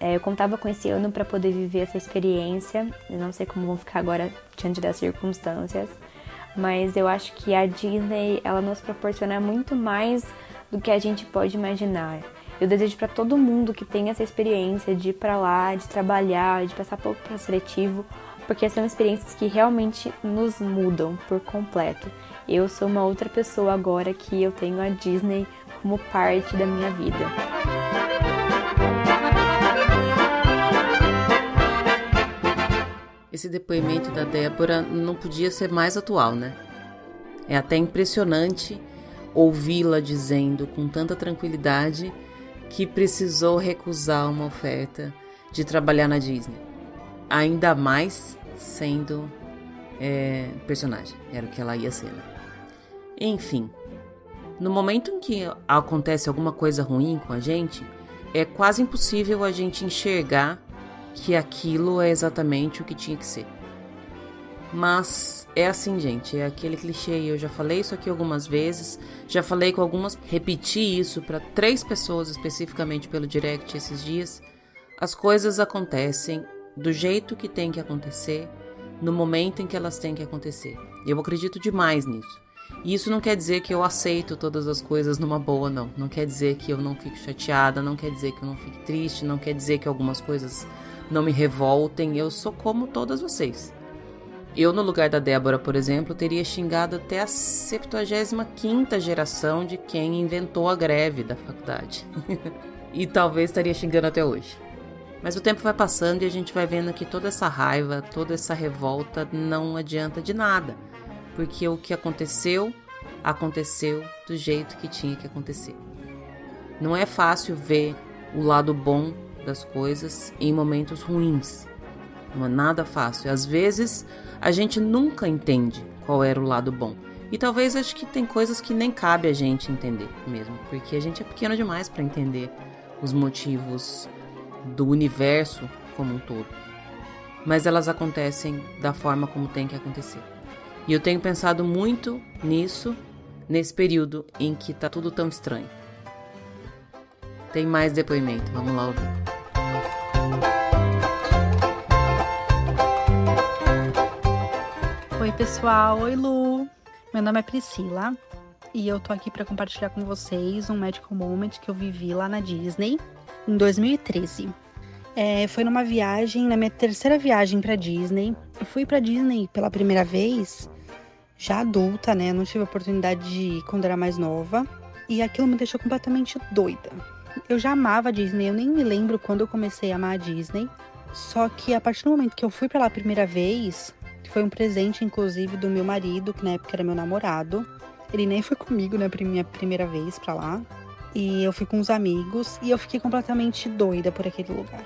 É, eu contava com esse ano para poder viver essa experiência. Eu não sei como vão ficar agora diante das circunstâncias, mas eu acho que a Disney ela nos proporciona muito mais do que a gente pode imaginar. Eu desejo para todo mundo que tenha essa experiência de ir para lá, de trabalhar, de passar pelo processo seletivo, porque são experiências que realmente nos mudam por completo. Eu sou uma outra pessoa agora que eu tenho a Disney como parte da minha vida. Esse depoimento da Débora não podia ser mais atual, né? É até impressionante ouvi-la dizendo com tanta tranquilidade que precisou recusar uma oferta de trabalhar na Disney ainda mais sendo é, personagem. Era o que ela ia ser. Né? Enfim, no momento em que acontece alguma coisa ruim com a gente, é quase impossível a gente enxergar que aquilo é exatamente o que tinha que ser. Mas é assim, gente, é aquele clichê. Eu já falei isso aqui algumas vezes, já falei com algumas, repeti isso para três pessoas especificamente pelo direct esses dias. As coisas acontecem do jeito que tem que acontecer, no momento em que elas têm que acontecer. Eu acredito demais nisso. E isso não quer dizer que eu aceito todas as coisas numa boa, não. Não quer dizer que eu não fico chateada, não quer dizer que eu não fique triste, não quer dizer que algumas coisas não me revoltem. Eu sou como todas vocês. Eu, no lugar da Débora, por exemplo, teria xingado até a 75 geração de quem inventou a greve da faculdade. e talvez estaria xingando até hoje. Mas o tempo vai passando e a gente vai vendo que toda essa raiva, toda essa revolta não adianta de nada. Porque o que aconteceu, aconteceu do jeito que tinha que acontecer. Não é fácil ver o lado bom das coisas em momentos ruins. Não é nada fácil. Às vezes a gente nunca entende qual era o lado bom. E talvez acho que tem coisas que nem cabe a gente entender mesmo, porque a gente é pequeno demais para entender os motivos do universo como um todo. Mas elas acontecem da forma como tem que acontecer. E eu tenho pensado muito nisso nesse período em que tá tudo tão estranho. Tem mais depoimento, vamos lá ouvir. Pessoal. Oi, Lu. Meu nome é Priscila e eu tô aqui para compartilhar com vocês um Magical Moment que eu vivi lá na Disney em 2013. É, foi numa viagem, na minha terceira viagem para Disney. Eu fui para Disney pela primeira vez já adulta, né? Eu não tive a oportunidade de ir quando era mais nova. E aquilo me deixou completamente doida. Eu já amava a Disney, eu nem me lembro quando eu comecei a amar a Disney. Só que a partir do momento que eu fui para lá a primeira vez, foi um presente, inclusive, do meu marido, que na época era meu namorado. Ele nem foi comigo na né, minha primeira vez para lá. E eu fui com os amigos e eu fiquei completamente doida por aquele lugar.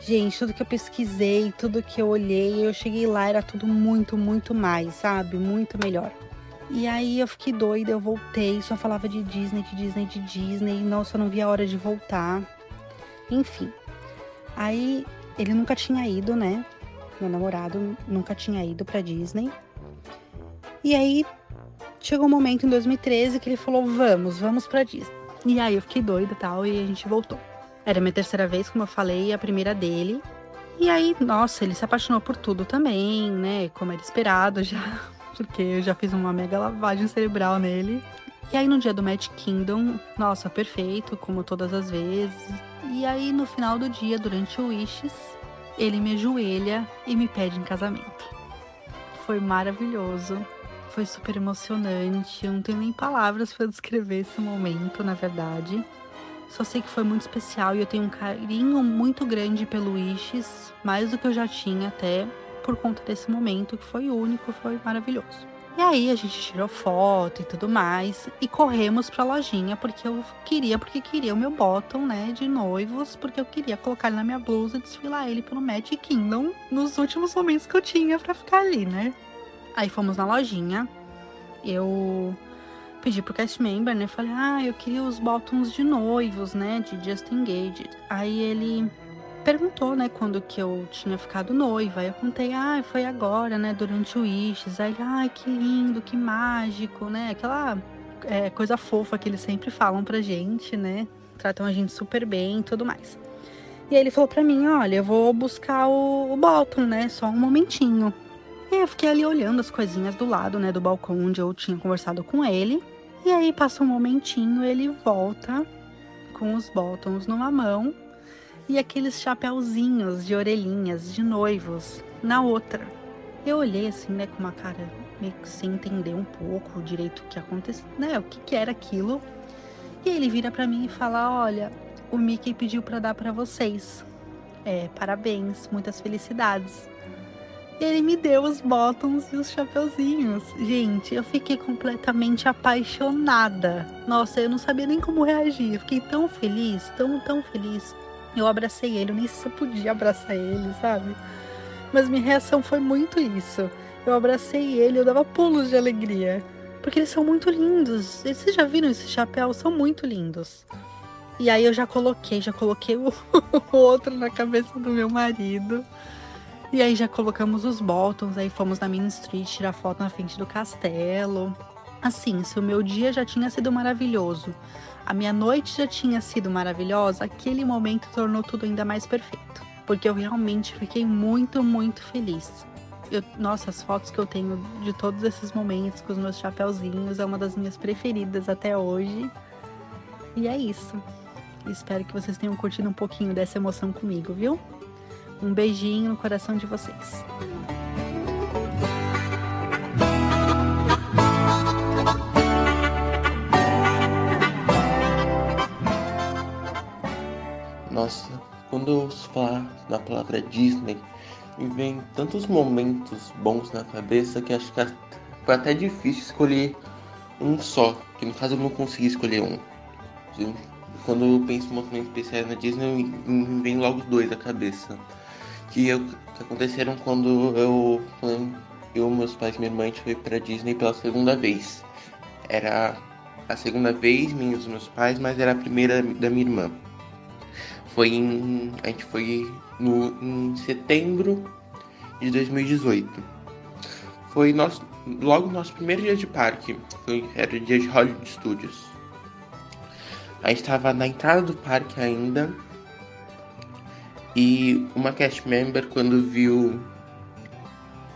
Gente, tudo que eu pesquisei, tudo que eu olhei, eu cheguei lá, era tudo muito, muito mais, sabe? Muito melhor. E aí eu fiquei doida, eu voltei, só falava de Disney, de Disney, de Disney. Nossa, eu não via a hora de voltar. Enfim. Aí ele nunca tinha ido, né? Meu namorado nunca tinha ido pra Disney. E aí chegou um momento em 2013 que ele falou: Vamos, vamos pra Disney. E aí eu fiquei doida tal, e a gente voltou. Era minha terceira vez, como eu falei, a primeira dele. E aí, nossa, ele se apaixonou por tudo também, né? Como era esperado já, porque eu já fiz uma mega lavagem cerebral nele. E aí no dia do Magic Kingdom, nossa, perfeito, como todas as vezes. E aí no final do dia, durante o Wishes, ele me ajoelha e me pede em casamento. Foi maravilhoso, foi super emocionante, eu não tenho nem palavras para descrever esse momento, na verdade. Só sei que foi muito especial e eu tenho um carinho muito grande pelo Wishes, mais do que eu já tinha até por conta desse momento que foi único, foi maravilhoso. E aí a gente tirou foto e tudo mais e corremos pra lojinha porque eu queria, porque queria o meu bottom, né, de noivos, porque eu queria colocar ele na minha blusa e desfilar ele pelo Magic Kingdom nos últimos momentos que eu tinha para ficar ali, né? Aí fomos na lojinha. Eu pedi pro cast member, né? Falei, ah, eu queria os bottoms de noivos, né? De Just Engaged. Aí ele perguntou, né, quando que eu tinha ficado noiva. Eu contei, ah, foi agora, né, durante o Wishes. Aí ai, que lindo, que mágico, né? Aquela é, coisa fofa que eles sempre falam pra gente, né? Tratam a gente super bem e tudo mais. E aí ele falou pra mim, olha, eu vou buscar o, o bottom, né? Só um momentinho. E eu fiquei ali olhando as coisinhas do lado, né, do balcão onde eu tinha conversado com ele. E aí passa um momentinho, ele volta com os bottoms numa mão e aqueles chapéuzinhos de orelhinhas de noivos na outra. Eu olhei assim, né, com uma cara meio que sem entender um pouco direito o que aconteceu, né, o que, que era aquilo. E ele vira para mim e fala: "Olha, o Mickey pediu para dar para vocês. É, parabéns, muitas felicidades." ele me deu os bottoms e os chapeuzinhos. Gente, eu fiquei completamente apaixonada. Nossa, eu não sabia nem como reagir. Fiquei tão feliz, tão, tão feliz. Eu abracei ele, eu nem se podia abraçar ele, sabe? Mas minha reação foi muito isso. Eu abracei ele, eu dava pulos de alegria. Porque eles são muito lindos. Vocês já viram esse chapéu? São muito lindos. E aí eu já coloquei, já coloquei o outro na cabeça do meu marido. E aí já colocamos os Boltons, aí fomos na Main Street tirar foto na frente do castelo. Assim, se o meu dia já tinha sido maravilhoso, a minha noite já tinha sido maravilhosa, aquele momento tornou tudo ainda mais perfeito. Porque eu realmente fiquei muito, muito feliz. Eu, nossa, as fotos que eu tenho de todos esses momentos com os meus chapéuzinhos é uma das minhas preferidas até hoje. E é isso. Espero que vocês tenham curtido um pouquinho dessa emoção comigo, viu? Um beijinho no coração de vocês. Nossa, quando eu falar na palavra Disney, me vem tantos momentos bons na cabeça que acho que foi até difícil escolher um só, que no caso eu não consegui escolher um. Quando eu penso em momentos especiais na Disney, me vem logo dois à cabeça que, eu, que aconteceram quando eu, eu, meus pais e minha irmã, a gente foi pra Disney pela segunda vez. Era a segunda vez, minha dos meus pais, mas era a primeira da minha irmã. Foi em. A gente foi no, em setembro de 2018. Foi nosso, logo nosso primeiro dia de parque. Foi, era o dia de Hollywood Studios. A gente estava na entrada do parque ainda e uma cast member, quando viu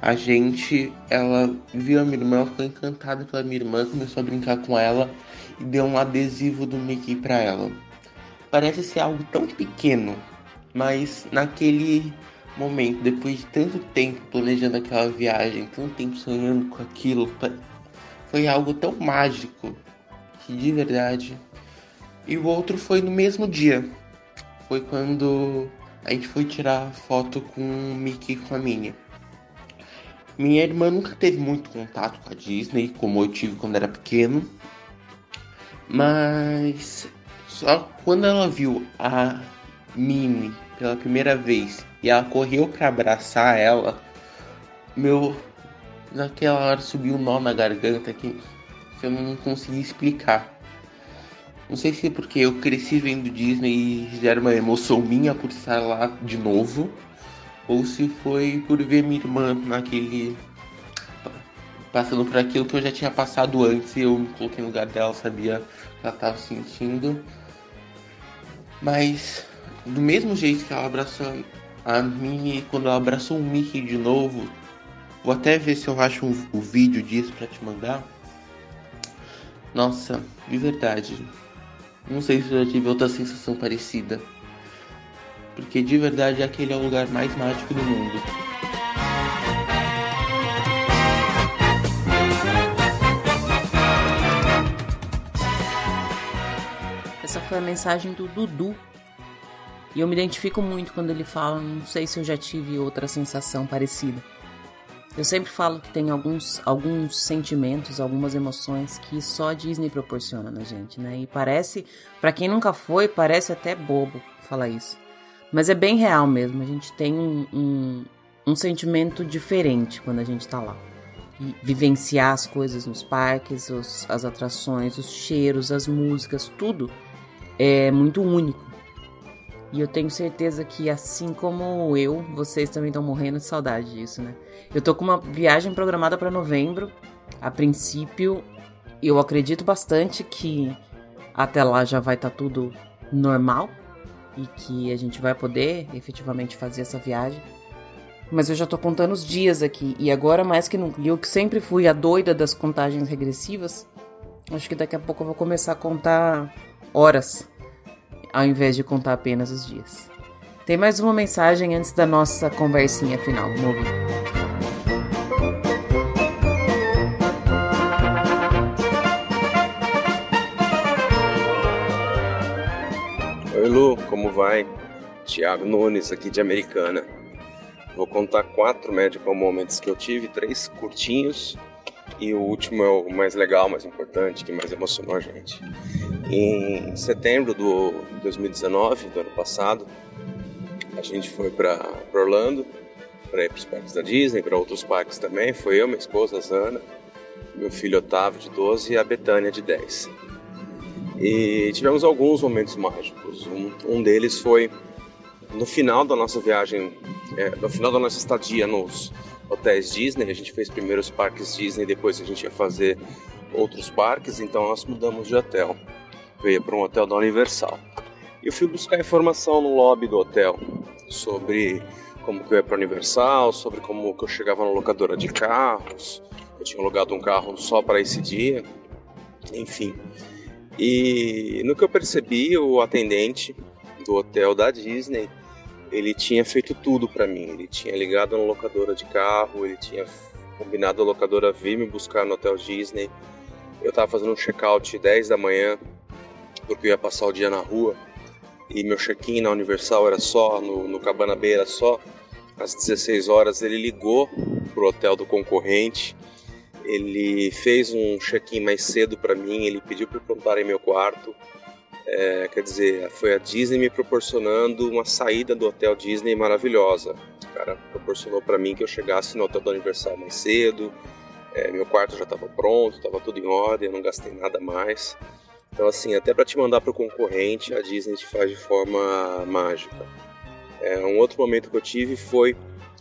a gente, ela viu a minha irmã, ficou encantada pela minha irmã, começou a brincar com ela e deu um adesivo do Mickey para ela. Parece ser algo tão pequeno, mas naquele momento, depois de tanto tempo planejando aquela viagem, tanto tempo sonhando com aquilo, foi algo tão mágico que de verdade. E o outro foi no mesmo dia. Foi quando a gente foi tirar foto com o Mickey e com a Minnie. Minha irmã nunca teve muito contato com a Disney, como eu tive quando era pequeno. Mas só quando ela viu a Minnie pela primeira vez e ela correu para abraçar ela, meu naquela hora subiu um nó na garganta que eu não consegui explicar. Não sei se é porque eu cresci vendo Disney e gera uma emoção minha por estar lá de novo, ou se foi por ver minha irmã naquele. passando por aquilo que eu já tinha passado antes e eu me coloquei no lugar dela, sabia o que ela estava sentindo. Mas, do mesmo jeito que ela abraçou a Minnie, quando ela abraçou o Mickey de novo, vou até ver se eu acho um, um vídeo disso para te mandar. Nossa, de verdade, não sei se eu já tive outra sensação parecida. Porque de verdade aquele é o lugar mais mágico do mundo. Foi a mensagem do Dudu. E eu me identifico muito quando ele fala, não sei se eu já tive outra sensação parecida. Eu sempre falo que tem alguns, alguns sentimentos, algumas emoções que só a Disney proporciona na gente, né? E parece, para quem nunca foi, parece até bobo falar isso. Mas é bem real mesmo. A gente tem um, um, um sentimento diferente quando a gente tá lá. E vivenciar as coisas nos parques, os, as atrações, os cheiros, as músicas, tudo é muito único. E eu tenho certeza que, assim como eu, vocês também estão morrendo de saudade disso, né? Eu tô com uma viagem programada para novembro. A princípio, eu acredito bastante que até lá já vai estar tá tudo normal e que a gente vai poder efetivamente fazer essa viagem. Mas eu já tô contando os dias aqui e agora mais que nunca. E eu que sempre fui a doida das contagens regressivas, acho que daqui a pouco eu vou começar a contar horas ao invés de contar apenas os dias. Tem mais uma mensagem antes da nossa conversinha final. Vamos ouvir. Oi Lu, como vai? Tiago Nunes aqui de Americana. Vou contar quatro medical moments que eu tive, três curtinhos e o último é o mais legal, mais importante, que mais emocionou a gente. Em setembro do 2019, do ano passado, a gente foi para Orlando, para ir para os parques da Disney, para outros parques também. Foi eu, minha esposa Zana, meu filho Otávio de 12 e a Betânia de 10. E tivemos alguns momentos mágicos. Um, um deles foi no final da nossa viagem, é, no final da nossa estadia nos hotéis Disney. A gente fez primeiro os parques Disney, depois a gente ia fazer outros parques, então nós mudamos de hotel. Veio para um hotel da Universal. Eu fui buscar informação no lobby do hotel sobre como que eu ia para Universal, sobre como que eu chegava na locadora de carros. Eu tinha alugado um carro só para esse dia, enfim. E no que eu percebi, o atendente do hotel da Disney, ele tinha feito tudo para mim. Ele tinha ligado na locadora de carro, ele tinha combinado a locadora vir me buscar no hotel Disney. Eu estava fazendo um check-out 10 da manhã, porque eu ia passar o dia na rua. E meu check-in na Universal era só, no, no Cabana Bay era só às 16 horas. Ele ligou pro hotel do concorrente ele fez um check-in mais cedo para mim, ele pediu para eu comprar em meu quarto. É, quer dizer, foi a Disney me proporcionando uma saída do hotel Disney maravilhosa. O cara proporcionou para mim que eu chegasse no hotel do Universal mais cedo. É, meu quarto já estava pronto, estava tudo em ordem, eu não gastei nada mais. Então, assim, até para te mandar para o concorrente, a Disney te faz de forma mágica. É, um outro momento que eu tive foi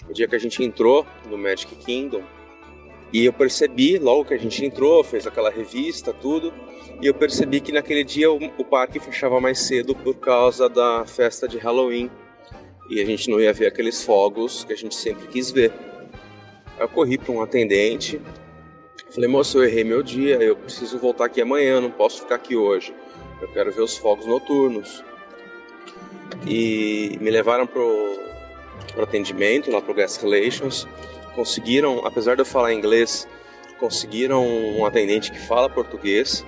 o dia que a gente entrou no Magic Kingdom e eu percebi, logo que a gente entrou, fez aquela revista, tudo, e eu percebi que naquele dia o, o parque fechava mais cedo por causa da festa de Halloween. E a gente não ia ver aqueles fogos que a gente sempre quis ver. Eu corri para um atendente, falei, moço, eu errei meu dia, eu preciso voltar aqui amanhã, não posso ficar aqui hoje. Eu quero ver os fogos noturnos. E me levaram pro, pro atendimento, lá pro Guest Relations conseguiram, apesar de eu falar inglês, conseguiram um atendente que fala português.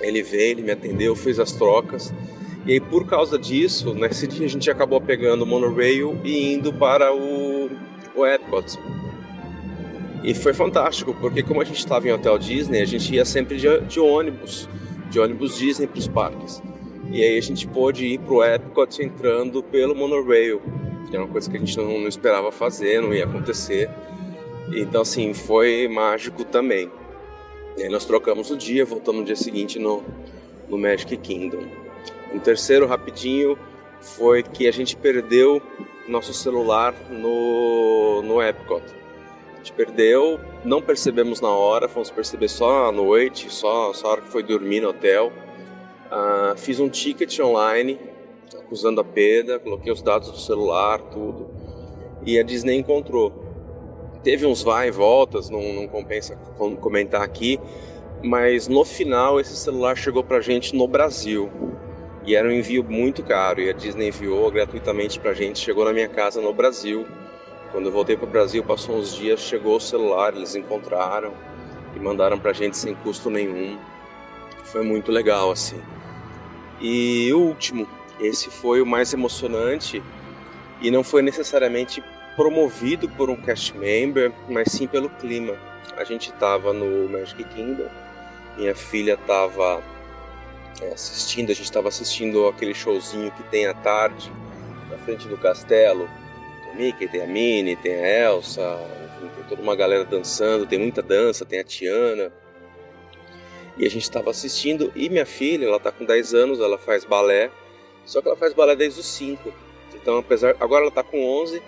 Ele veio, ele me atendeu, fez as trocas. E aí, por causa disso, nesse dia a gente acabou pegando o monorail e indo para o, o Epcot. E foi fantástico, porque como a gente estava em hotel Disney, a gente ia sempre de, de ônibus, de ônibus Disney para os parques. E aí a gente pôde ir para o Epcot entrando pelo monorail que era uma coisa que a gente não, não esperava fazer, não ia acontecer. Então, assim, foi mágico também. E aí nós trocamos o dia, voltamos no dia seguinte no, no Magic Kingdom. Um terceiro rapidinho foi que a gente perdeu nosso celular no, no Epcot. A gente perdeu, não percebemos na hora, fomos perceber só à noite, só, só a hora que foi dormir no hotel. Uh, fiz um ticket online usando a perda, coloquei os dados do celular, tudo. E a Disney encontrou. Teve uns vai e voltas, não, não compensa comentar aqui, mas no final esse celular chegou pra gente no Brasil. E era um envio muito caro, e a Disney enviou gratuitamente pra gente, chegou na minha casa no Brasil. Quando eu voltei pro Brasil, passou uns dias, chegou o celular, eles encontraram e mandaram pra gente sem custo nenhum. Foi muito legal, assim. E o último, esse foi o mais emocionante e não foi necessariamente promovido por um cast member, mas sim pelo clima. A gente estava no Magic Kingdom, minha filha estava é, assistindo, a gente estava assistindo aquele showzinho que tem à tarde na frente do castelo. Tem o Mickey, tem a Minnie, tem a Elsa, enfim, tem toda uma galera dançando, tem muita dança, tem a Tiana. E a gente estava assistindo e minha filha, ela está com 10 anos, ela faz balé só que ela faz balé desde os 5. Então, apesar agora ela está com 11,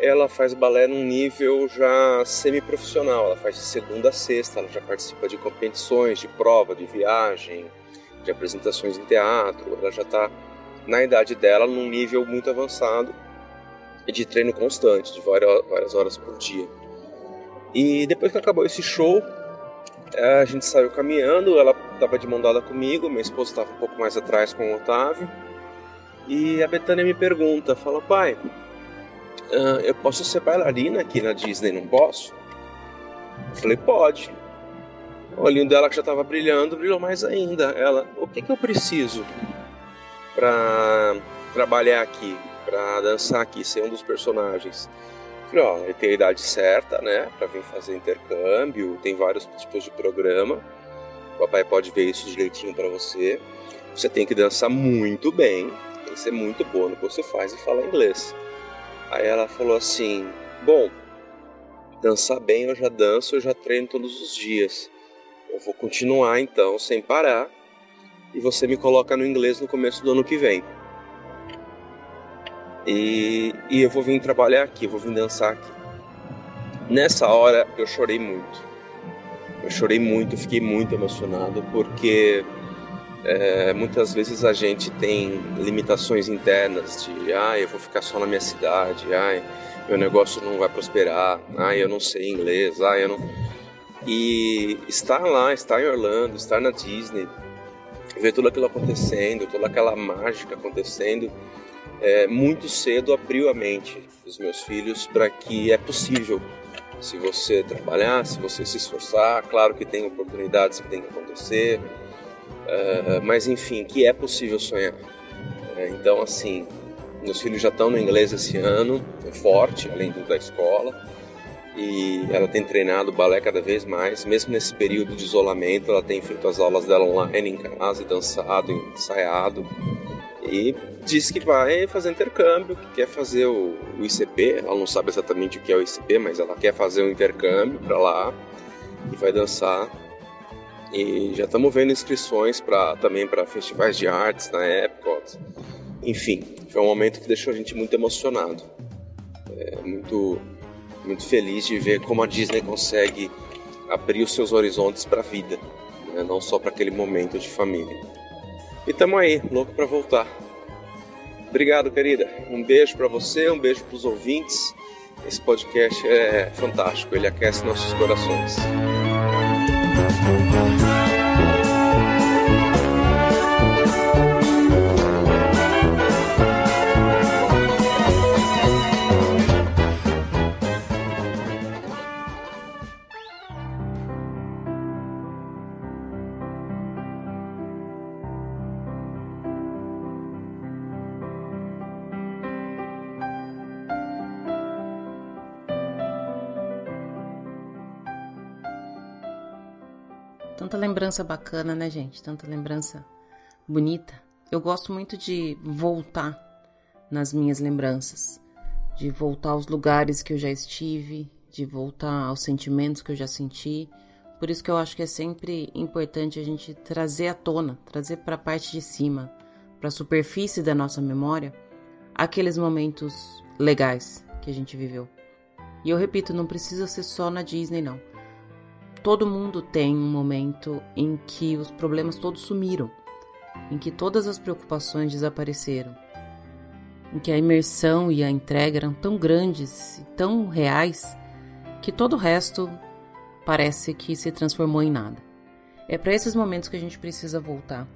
ela faz balé num nível já semi-profissional. Ela faz de segunda a sexta, ela já participa de competições, de prova, de viagem, de apresentações em teatro. Ela já está na idade dela num nível muito avançado e de treino constante, de várias, horas por dia. E depois que acabou esse show, a gente saiu caminhando. Ela estava de mão dada comigo, minha esposa estava um pouco mais atrás com o Otávio. E a Betânia me pergunta, fala, pai, uh, eu posso ser bailarina aqui na Disney, não posso? Eu falei, pode. O olhinho dela que já estava brilhando, brilhou mais ainda. Ela, o que, que eu preciso para trabalhar aqui, para dançar aqui, ser um dos personagens? Falei, ó, ele tem a idade certa, né, para vir fazer intercâmbio, tem vários tipos de programa. O papai pode ver isso direitinho para você. Você tem que dançar muito bem, tem que ser muito boa no que você faz e falar inglês. Aí ela falou assim: Bom, dançar bem eu já danço, eu já treino todos os dias. Eu vou continuar então, sem parar. e você me coloca no inglês no começo do ano que vem. E, e eu vou vir trabalhar aqui, vou vir dançar aqui. Nessa hora eu chorei muito. Eu chorei muito, fiquei muito emocionado, porque é, muitas vezes a gente tem limitações internas de, ah, eu vou ficar só na minha cidade, ah, meu negócio não vai prosperar, ah, eu não sei inglês, ah, eu não. E estar lá, estar em Orlando, estar na Disney, ver tudo aquilo acontecendo, toda aquela mágica acontecendo, é, muito cedo abriu a mente dos meus filhos para que é possível se você trabalhar, se você se esforçar. Claro que tem oportunidades que tem que acontecer, uh, mas enfim, que é possível sonhar. Uh, então, assim, meus filhos já estão no inglês esse ano, é forte, além do da escola, e ela tem treinado balé cada vez mais, mesmo nesse período de isolamento, ela tem feito as aulas dela online em casa, dançado, ensaiado, e disse que vai fazer intercâmbio, que quer fazer o, o ICP. Ela não sabe exatamente o que é o ICP, mas ela quer fazer um intercâmbio para lá e vai dançar. E já estamos vendo inscrições para também para festivais de artes na Epcot. Enfim, foi um momento que deixou a gente muito emocionado, é, muito muito feliz de ver como a Disney consegue abrir os seus horizontes para a vida, né? não só para aquele momento de família. E tamo aí, louco para voltar. Obrigado, querida. Um beijo para você, um beijo para os ouvintes. Esse podcast é fantástico, ele aquece nossos corações. Lembrança bacana, né, gente? Tanta lembrança bonita. Eu gosto muito de voltar nas minhas lembranças, de voltar aos lugares que eu já estive, de voltar aos sentimentos que eu já senti. Por isso que eu acho que é sempre importante a gente trazer à tona, trazer para a parte de cima, para a superfície da nossa memória, aqueles momentos legais que a gente viveu. E eu repito, não precisa ser só na Disney, não. Todo mundo tem um momento em que os problemas todos sumiram, em que todas as preocupações desapareceram, em que a imersão e a entrega eram tão grandes e tão reais que todo o resto parece que se transformou em nada. É para esses momentos que a gente precisa voltar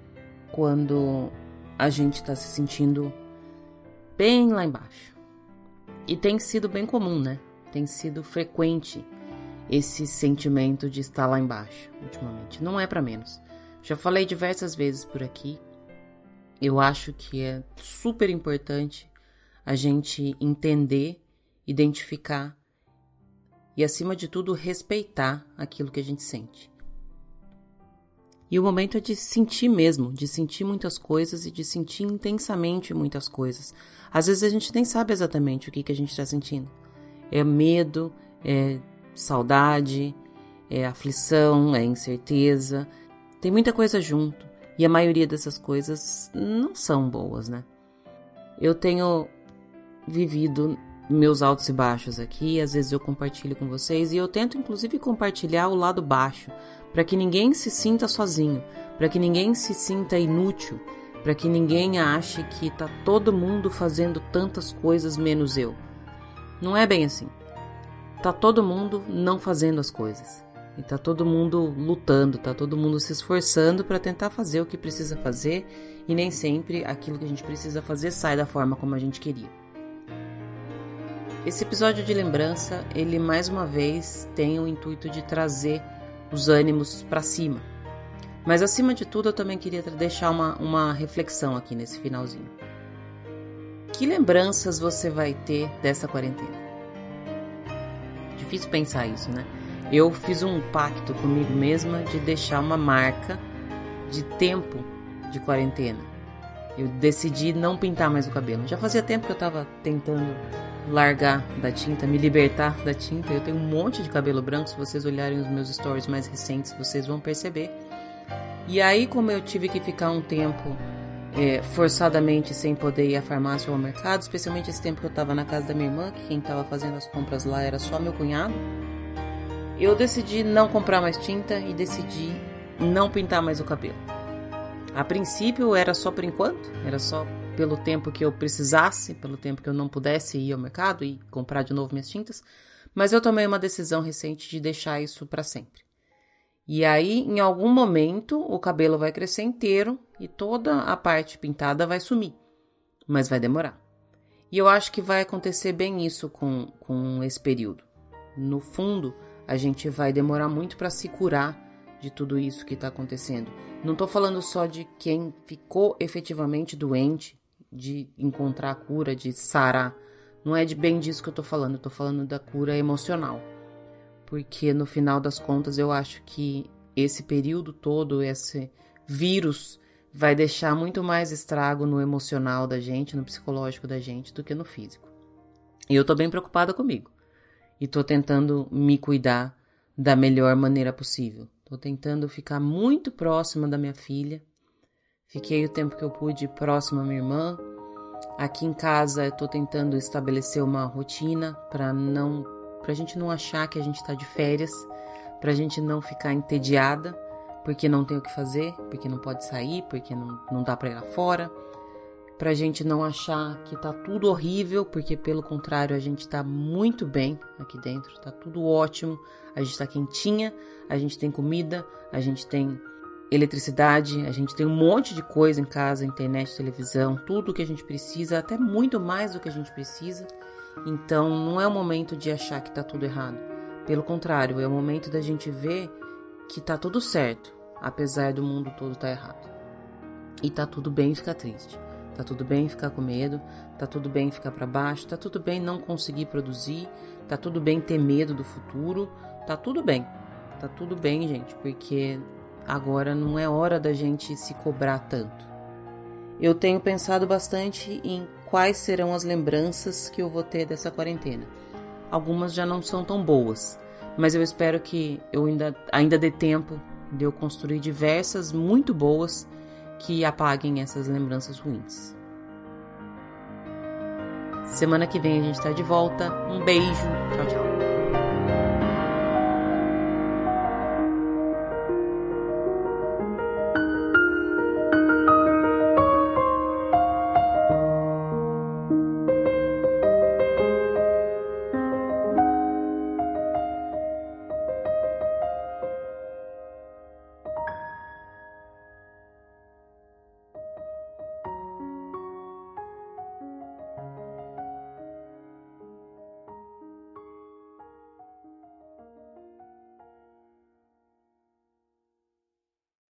quando a gente está se sentindo bem lá embaixo. E tem sido bem comum, né? Tem sido frequente esse sentimento de estar lá embaixo ultimamente. Não é para menos. Já falei diversas vezes por aqui. Eu acho que é super importante a gente entender, identificar e, acima de tudo, respeitar aquilo que a gente sente. E o momento é de sentir mesmo, de sentir muitas coisas e de sentir intensamente muitas coisas. Às vezes a gente nem sabe exatamente o que, que a gente está sentindo. É medo, é saudade, é aflição, é incerteza. Tem muita coisa junto e a maioria dessas coisas não são boas, né? Eu tenho vivido meus altos e baixos aqui, às vezes eu compartilho com vocês e eu tento inclusive compartilhar o lado baixo, para que ninguém se sinta sozinho, para que ninguém se sinta inútil, para que ninguém ache que tá todo mundo fazendo tantas coisas menos eu. Não é bem assim tá todo mundo não fazendo as coisas. E tá todo mundo lutando, tá todo mundo se esforçando para tentar fazer o que precisa fazer e nem sempre aquilo que a gente precisa fazer sai da forma como a gente queria. Esse episódio de lembrança, ele mais uma vez tem o intuito de trazer os ânimos para cima. Mas acima de tudo, eu também queria deixar uma, uma reflexão aqui nesse finalzinho. Que lembranças você vai ter dessa quarentena? Difícil pensar isso, né? Eu fiz um pacto comigo mesma de deixar uma marca de tempo de quarentena. Eu decidi não pintar mais o cabelo. Já fazia tempo que eu tava tentando largar da tinta, me libertar da tinta. Eu tenho um monte de cabelo branco. Se vocês olharem os meus stories mais recentes, vocês vão perceber. E aí, como eu tive que ficar um tempo é, forçadamente sem poder ir à farmácia ou ao mercado, especialmente esse tempo que eu estava na casa da minha irmã, que quem estava fazendo as compras lá era só meu cunhado, eu decidi não comprar mais tinta e decidi não pintar mais o cabelo. A princípio era só por enquanto, era só pelo tempo que eu precisasse, pelo tempo que eu não pudesse ir ao mercado e comprar de novo minhas tintas, mas eu tomei uma decisão recente de deixar isso para sempre. E aí, em algum momento, o cabelo vai crescer inteiro e toda a parte pintada vai sumir, mas vai demorar. E eu acho que vai acontecer bem isso com, com esse período. No fundo, a gente vai demorar muito para se curar de tudo isso que está acontecendo. Não estou falando só de quem ficou efetivamente doente, de encontrar a cura, de sarar. Não é de bem disso que eu estou falando, tô falando da cura emocional. Porque no final das contas eu acho que esse período todo, esse vírus, vai deixar muito mais estrago no emocional da gente, no psicológico da gente, do que no físico. E eu tô bem preocupada comigo. E tô tentando me cuidar da melhor maneira possível. Tô tentando ficar muito próxima da minha filha. Fiquei o tempo que eu pude próxima à minha irmã. Aqui em casa eu tô tentando estabelecer uma rotina para não pra gente não achar que a gente tá de férias, pra gente não ficar entediada, porque não tem o que fazer, porque não pode sair, porque não, não dá pra ir lá fora, pra gente não achar que tá tudo horrível, porque pelo contrário a gente tá muito bem aqui dentro, tá tudo ótimo, a gente tá quentinha, a gente tem comida, a gente tem eletricidade, a gente tem um monte de coisa em casa, internet, televisão, tudo o que a gente precisa, até muito mais do que a gente precisa. Então não é o momento de achar que tá tudo errado. Pelo contrário, é o momento da gente ver que tá tudo certo, apesar do mundo todo tá errado. E tá tudo bem ficar triste. Tá tudo bem ficar com medo, tá tudo bem ficar para baixo, tá tudo bem não conseguir produzir, tá tudo bem ter medo do futuro, tá tudo bem. Tá tudo bem, gente, porque agora não é hora da gente se cobrar tanto. Eu tenho pensado bastante em quais serão as lembranças que eu vou ter dessa quarentena. Algumas já não são tão boas, mas eu espero que eu ainda, ainda dê tempo de eu construir diversas muito boas que apaguem essas lembranças ruins. Semana que vem a gente está de volta. Um beijo. Tchau, tchau.